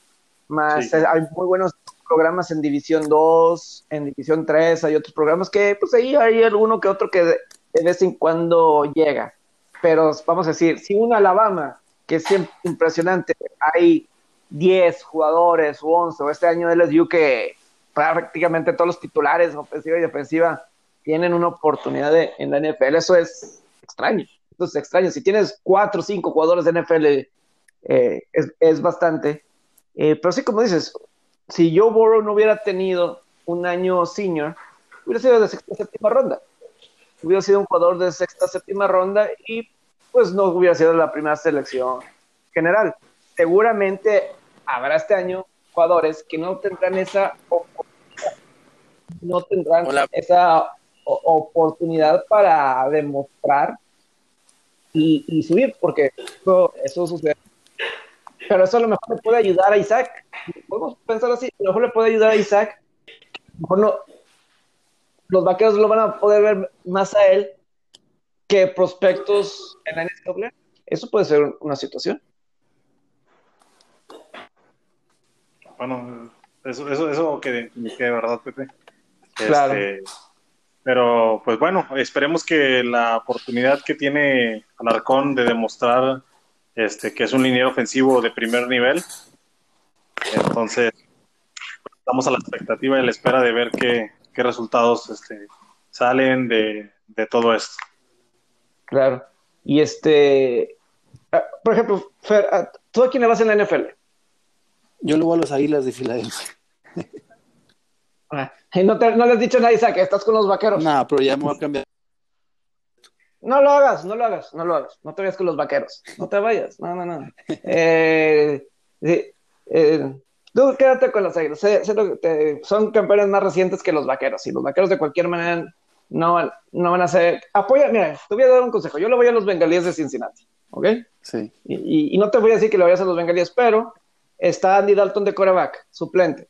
más hay muy buenos programas en División 2, en División 3, hay otros programas que pues ahí hay alguno que otro que de, vez en cuando llega. Pero vamos a decir, si un Alabama, que es impresionante, hay 10 jugadores o 11, o este año de LSU que prácticamente todos los titulares, ofensiva y defensiva, tienen una oportunidad en la NFL, eso es extraño. Entonces, extraño. Si tienes 4 o 5 jugadores de NFL, eh, es, es, bastante. Eh, pero sí, como dices, si Joe Burrow no hubiera tenido un año senior, hubiera sido de sexta séptima ronda. Hubiera sido un jugador de sexta séptima ronda y pues no hubiera sido la primera selección general. Seguramente habrá este año jugadores que no tendrán esa oportunidad, no tendrán esa oportunidad para demostrar y, subir, porque eso, eso sucede pero eso a lo mejor le puede ayudar a Isaac. Podemos pensar así, a lo mejor le puede ayudar a Isaac. A lo mejor no, los vaqueros lo van a poder ver más a él que prospectos en la NCAA. Eso puede ser una situación. Bueno, eso, eso, eso que, que verdad, Pepe. Claro. Este, pero, pues bueno, esperemos que la oportunidad que tiene Alarcón de demostrar este, que es un liniero ofensivo de primer nivel. Entonces, estamos a la expectativa y a la espera de ver qué, resultados este, salen de, todo esto. Claro. Y este, ah, por ejemplo, Fer, ah, ¿tú a quién le vas en la NFL? Yo le voy a los Águilas de Filadelfia. Ah, no, no le has dicho a nadie, que estás con los vaqueros. No, pero ya me voy a cambiar. No lo hagas, no lo hagas, no lo hagas. No te vayas con los vaqueros. No te vayas. No, no, no. Eh, eh, tú quédate con los águilas. son campeones más recientes que los vaqueros. Y los vaqueros de cualquier manera no, no van a ser. Apoya, mira, te voy a dar un consejo. Yo le voy a los bengalíes de Cincinnati. ¿Ok? Sí. Y, y, no te voy a decir que le vayas a los bengalíes, pero está Andy Dalton de coreback, suplente.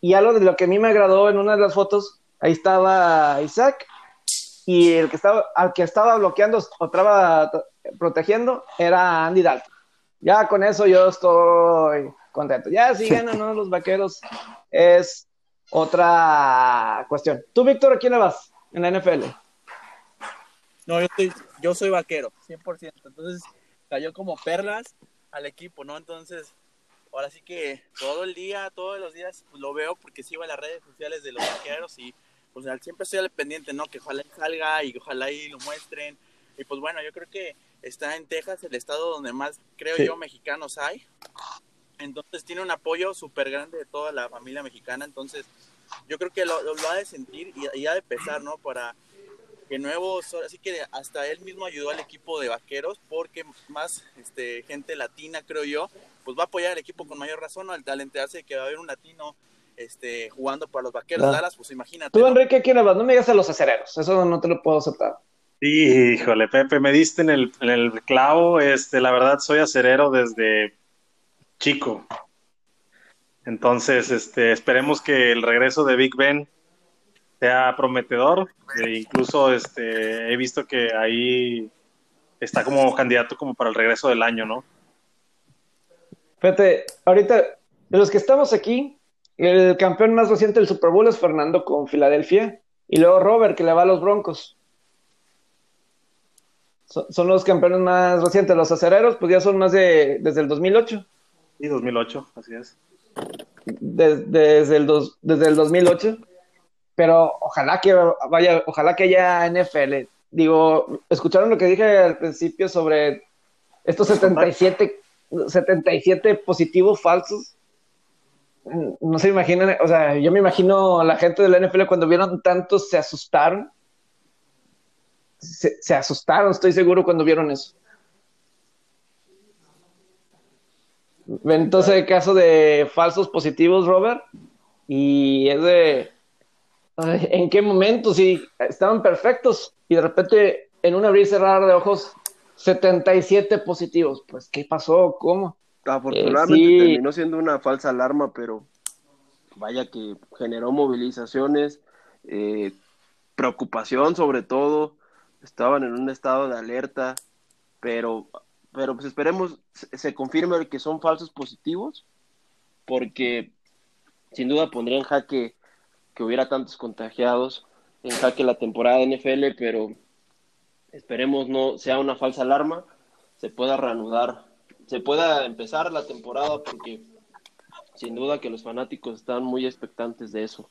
Y algo de lo que a mí me agradó en una de las fotos, ahí estaba Isaac y el que estaba, al que estaba bloqueando o estaba protegiendo era Andy Dalton. Ya con eso yo estoy contento. Ya si ganan ¿no? los vaqueros es otra cuestión. ¿Tú, Víctor, a quién le vas en la NFL? No, yo, estoy, yo soy vaquero, 100%. Entonces cayó como perlas al equipo, ¿no? Entonces, ahora sí que todo el día, todos los días pues, lo veo porque sigo en las redes sociales de los vaqueros y pues siempre estoy al pendiente, ¿no? Que ojalá salga y ojalá ahí lo muestren. Y pues bueno, yo creo que está en Texas, el estado donde más, creo yo, mexicanos hay. Entonces tiene un apoyo súper grande de toda la familia mexicana. Entonces yo creo que lo, lo ha de sentir y, ha de pesar, ¿no? Para que nuevos, así que hasta él mismo ayudó al equipo de vaqueros porque más este, gente latina, creo yo, pues va a apoyar al equipo con mayor razón, ¿no? Al talentearse que va a haber un latino este, jugando para los vaqueros de Dallas, pues imagínate. Tú, Enrique, ¿quién hablas? No me digas a los acereros, eso no te lo puedo aceptar. Sí, híjole, Pepe, me diste en el, en el clavo. Este, la verdad, soy acerero desde chico. Entonces, este, esperemos que el regreso de Big Ben sea prometedor. E incluso este, he visto que ahí está como candidato como para el regreso del año, ¿no? Fíjate, ahorita, de los que estamos aquí, el campeón más reciente del Super Bowl es Fernando con Filadelfia. Y luego Robert, que le va a los Broncos. Son, los campeones más recientes. Los acereros, pues ya son más de desde el 2008. Sí, 2008, así es. desde, el desde el 2008. Pero ojalá que vaya, ojalá que haya NFL. Digo, ¿escucharon lo que dije al principio sobre estos 77, 77 positivos falsos? no se imaginan, o sea, yo me imagino la gente de la NFL cuando vieron tantos se asustaron. Se, asustaron, estoy seguro, cuando vieron eso. Entonces, el caso de falsos positivos, Robert, y es de, ¿en qué momento? Sí, estaban perfectos y de repente en un abrir y cerrar de ojos, 77 positivos. Pues, ¿qué pasó? ¿Cómo? Afortunadamente eh, terminó siendo una falsa alarma, pero vaya que generó movilizaciones, eh, preocupación sobre todo, estaban en un estado de alerta, pero, pero pues esperemos se, confirme que son falsos positivos, porque sin duda pondría en jaque que hubiera tantos contagiados, en jaque la temporada de NFL, pero esperemos no sea una falsa alarma, se pueda reanudar se pueda empezar la temporada porque sin duda que los fanáticos están muy expectantes de eso.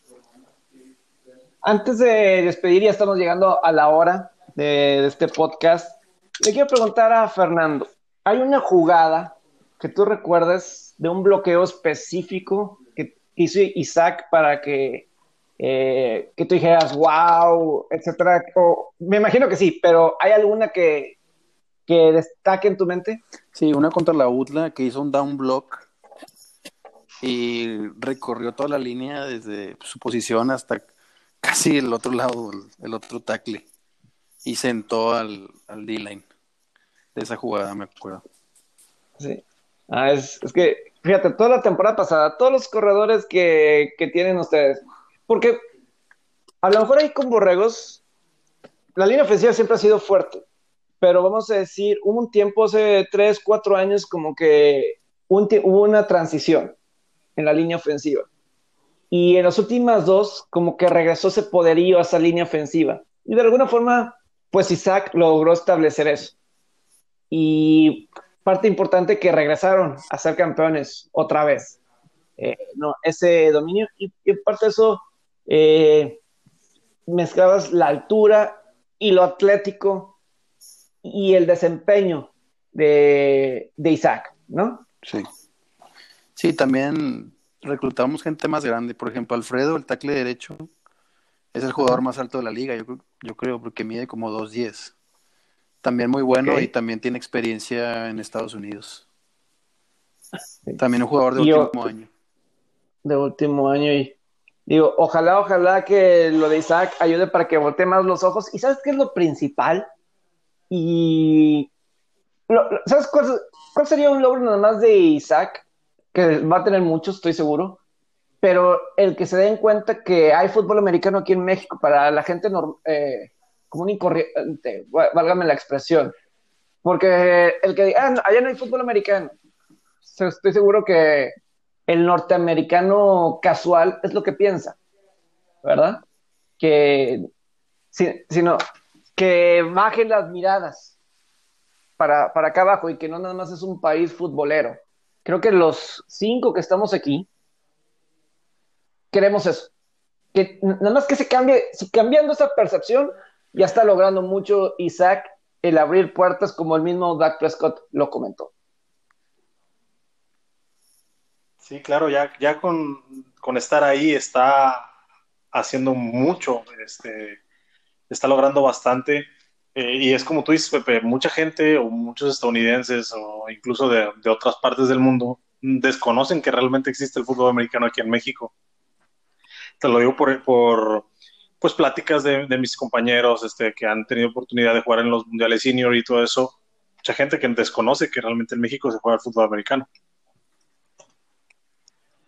Antes de despedir, ya estamos llegando a la hora de, este podcast. Le quiero preguntar a Fernando, ¿hay una jugada que tú recuerdes de un bloqueo específico que hizo Isaac para que, eh, que tú dijeras, wow, etcétera? me imagino que sí, pero ¿hay alguna que, que destaque en tu mente? Sí, una contra la UTLA que hizo un down block y recorrió toda la línea desde su posición hasta casi el otro lado, el, otro tackle y sentó al, al D-line. De esa jugada me acuerdo. Sí. Ah, es, es, que, fíjate, toda la temporada pasada, todos los corredores que, que tienen ustedes, porque a lo mejor ahí con Borregos, la línea ofensiva siempre ha sido fuerte, pero vamos a decir, hubo un tiempo, hace tres, cuatro años, como que hubo una transición en la línea ofensiva. Y en las últimas dos, como que regresó ese poderío a esa línea ofensiva. Y de alguna forma, pues Isaac logró establecer eso. Y parte importante que regresaron a ser campeones otra vez. Eh, no, ese dominio. Y, parte de eso, eh, mezclabas la altura y lo atlético y el desempeño de, Isaac, ¿no? Sí. Sí, también reclutamos gente más grande. Por ejemplo, Alfredo, el tackle derecho, es el jugador más alto de la liga, yo, yo creo, porque mide como 2'10. También muy bueno y también tiene experiencia en Estados Unidos. También un jugador de último año. De último año y digo, ojalá, ojalá que lo de Isaac ayude para que voltee más los ojos. ¿Y sabes qué es lo principal? Y, ¿sabes cuál, sería un logro nada más de Isaac? Que va a tener muchos, estoy seguro. Pero el que se den cuenta que hay fútbol americano aquí en México para la gente eh, común y corriente, válgame la expresión. Porque el que diga, ah, allá no hay fútbol americano, estoy seguro que el norteamericano casual es lo que piensa, ¿verdad? Que si, si no, que bajen las miradas para, para acá abajo y que no nada más es un país futbolero. Creo que los cinco que estamos aquí queremos eso. Que nada más que se cambie, si cambiando esa percepción, ya está logrando mucho Isaac el abrir puertas como el mismo Dak Prescott lo comentó. Sí, claro, ya, ya con, con estar ahí está haciendo mucho, este, está logrando bastante. Eh, y es como tú dices, Pepe, mucha gente o muchos estadounidenses o incluso de, otras partes del mundo desconocen que realmente existe el fútbol americano aquí en México. Te lo digo por, por pues pláticas de, mis compañeros este, que han tenido oportunidad de jugar en los mundiales senior y todo eso. Mucha gente que desconoce que realmente en México se juega el fútbol americano.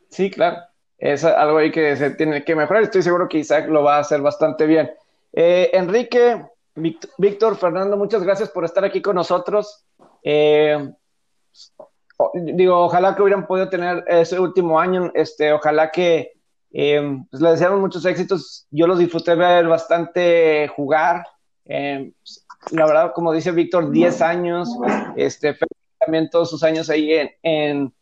Sí, claro. Es algo ahí que se tiene que mejorar. Estoy seguro que Isaac lo va a hacer bastante bien. Eh, Enrique, Víctor, Fernando, muchas gracias por estar aquí con nosotros. Eh, digo, ojalá que hubieran podido tener ese último año, este, ojalá que eh, pues, les deseamos muchos éxitos. Yo los disfruté ver bastante jugar. la verdad, como dice Víctor, 10 años, este, también todos sus años ahí en,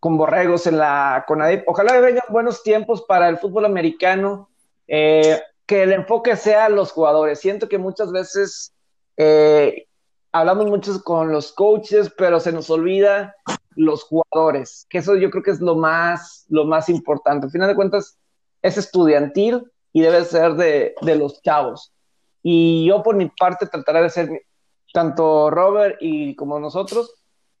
con Borregos en la CONADIP. Ojalá vengan buenos tiempos para el fútbol americano. Eh, que el enfoque sea los jugadores. Siento que muchas veces eh, hablamos mucho con los coaches, pero se nos olvida los jugadores, que eso yo creo que es lo más, lo más importante. Al final de cuentas, es estudiantil y debe ser de, de los chavos. Y yo por mi parte trataré de ser, tanto Robert y como nosotros,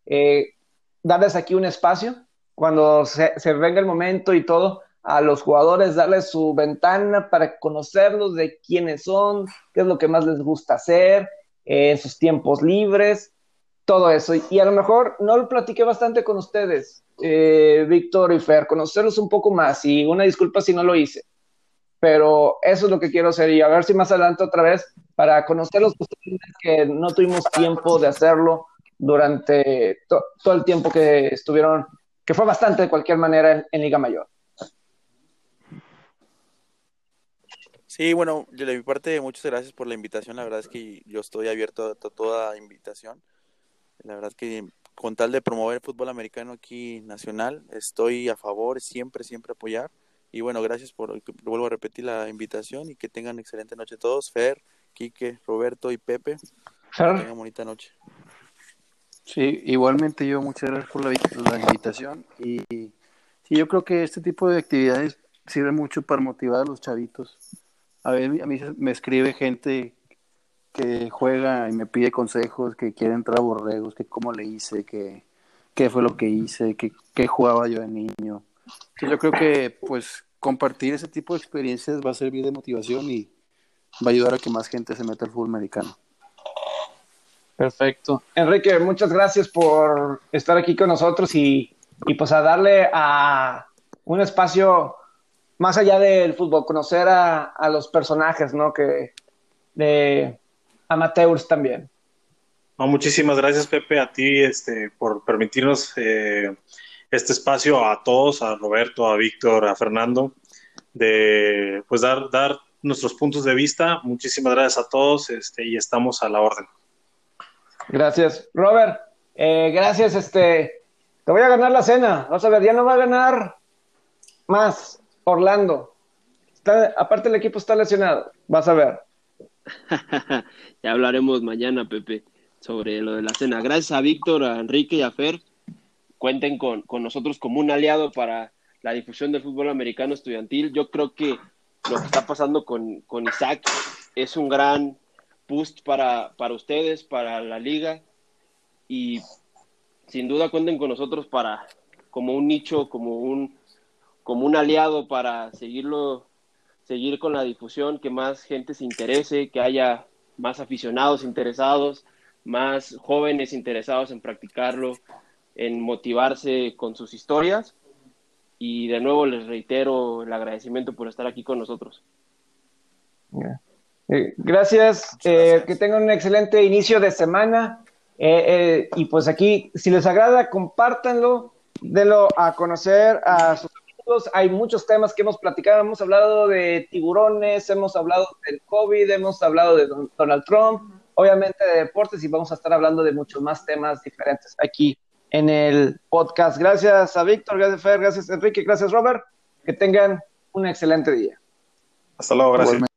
eh, darles aquí un espacio cuando se, venga el momento y todo a los jugadores, darles su ventana para conocerlos de quiénes son, qué es lo que más les gusta hacer, en sus tiempos libres, todo eso. Y a lo mejor no lo platiqué bastante con ustedes, eh, Víctor y Fer, conocerlos un poco más y una disculpa si no lo hice. Pero eso es lo que quiero hacer y a ver si más adelante otra vez para conocerlos que no tuvimos tiempo de hacerlo durante to todo el tiempo que estuvieron, que fue bastante de cualquier manera en, en Liga Mayor. Sí, bueno, de mi parte, muchas gracias por la invitación. La verdad es que yo estoy abierto a toda invitación. La verdad que con tal de promover el fútbol americano aquí nacional, estoy a favor, siempre, siempre apoyar. Y bueno, gracias por, vuelvo a repetir la invitación y que tengan excelente noche todos. Fer, Quique, Roberto y Pepe. Fer. Que tengan bonita noche. Sí, igualmente yo, muchas gracias por la, la invitación. Y sí, yo creo que este tipo de actividades sirve mucho para motivar a los chavitos. A ver, a mí me escribe gente que juega y me pide consejos, que quiere entrar a borregos, que cómo le hice, que qué fue lo que hice, que qué jugaba yo de niño. Entonces yo creo que pues compartir ese tipo de experiencias va a servir de motivación y va a ayudar a que más gente se meta al fútbol americano. Perfecto. Enrique, muchas gracias por estar aquí con nosotros y, y pues a darle a un espacio más allá del fútbol, conocer a, a los personajes, ¿no? Que de amateurs también. No, muchísimas gracias, Pepe, a ti este, por permitirnos eh, este espacio a todos, a Roberto, a Víctor, a Fernando, de pues dar, dar nuestros puntos de vista. Muchísimas gracias a todos este, y estamos a la orden. Gracias. Robert, eh, gracias. Este, te voy a ganar la cena. Vas a ver, ya no va a ganar más Orlando. Está, aparte el equipo está lesionado. Vas a ver. ya hablaremos mañana, Pepe, sobre lo de la cena. Gracias a Víctor, a Enrique y a Fer. Cuenten con, con nosotros como un aliado para la difusión del fútbol americano estudiantil. Yo creo que lo que está pasando con, con Isaac es un gran boost para, para ustedes, para la liga. Y sin duda cuenten con nosotros para como un nicho, como un, como un aliado para seguirlo seguir con la difusión, que más gente se interese, que haya más aficionados interesados, más jóvenes interesados en practicarlo, en motivarse con sus historias. Y de nuevo les reitero el agradecimiento por estar aquí con nosotros. Eh, gracias, eh, que tengan un excelente inicio de semana. Eh, eh, y pues aquí, si les agrada, compártanlo, denlo a conocer a sus hay muchos temas que hemos platicado, hemos hablado de tiburones, hemos hablado del COVID, hemos hablado de Donald Trump, obviamente de deportes y vamos a estar hablando de muchos más temas diferentes aquí en el podcast. Gracias a Víctor, gracias Fer, gracias Enrique, gracias Robert, que tengan un excelente día. Hasta luego, gracias.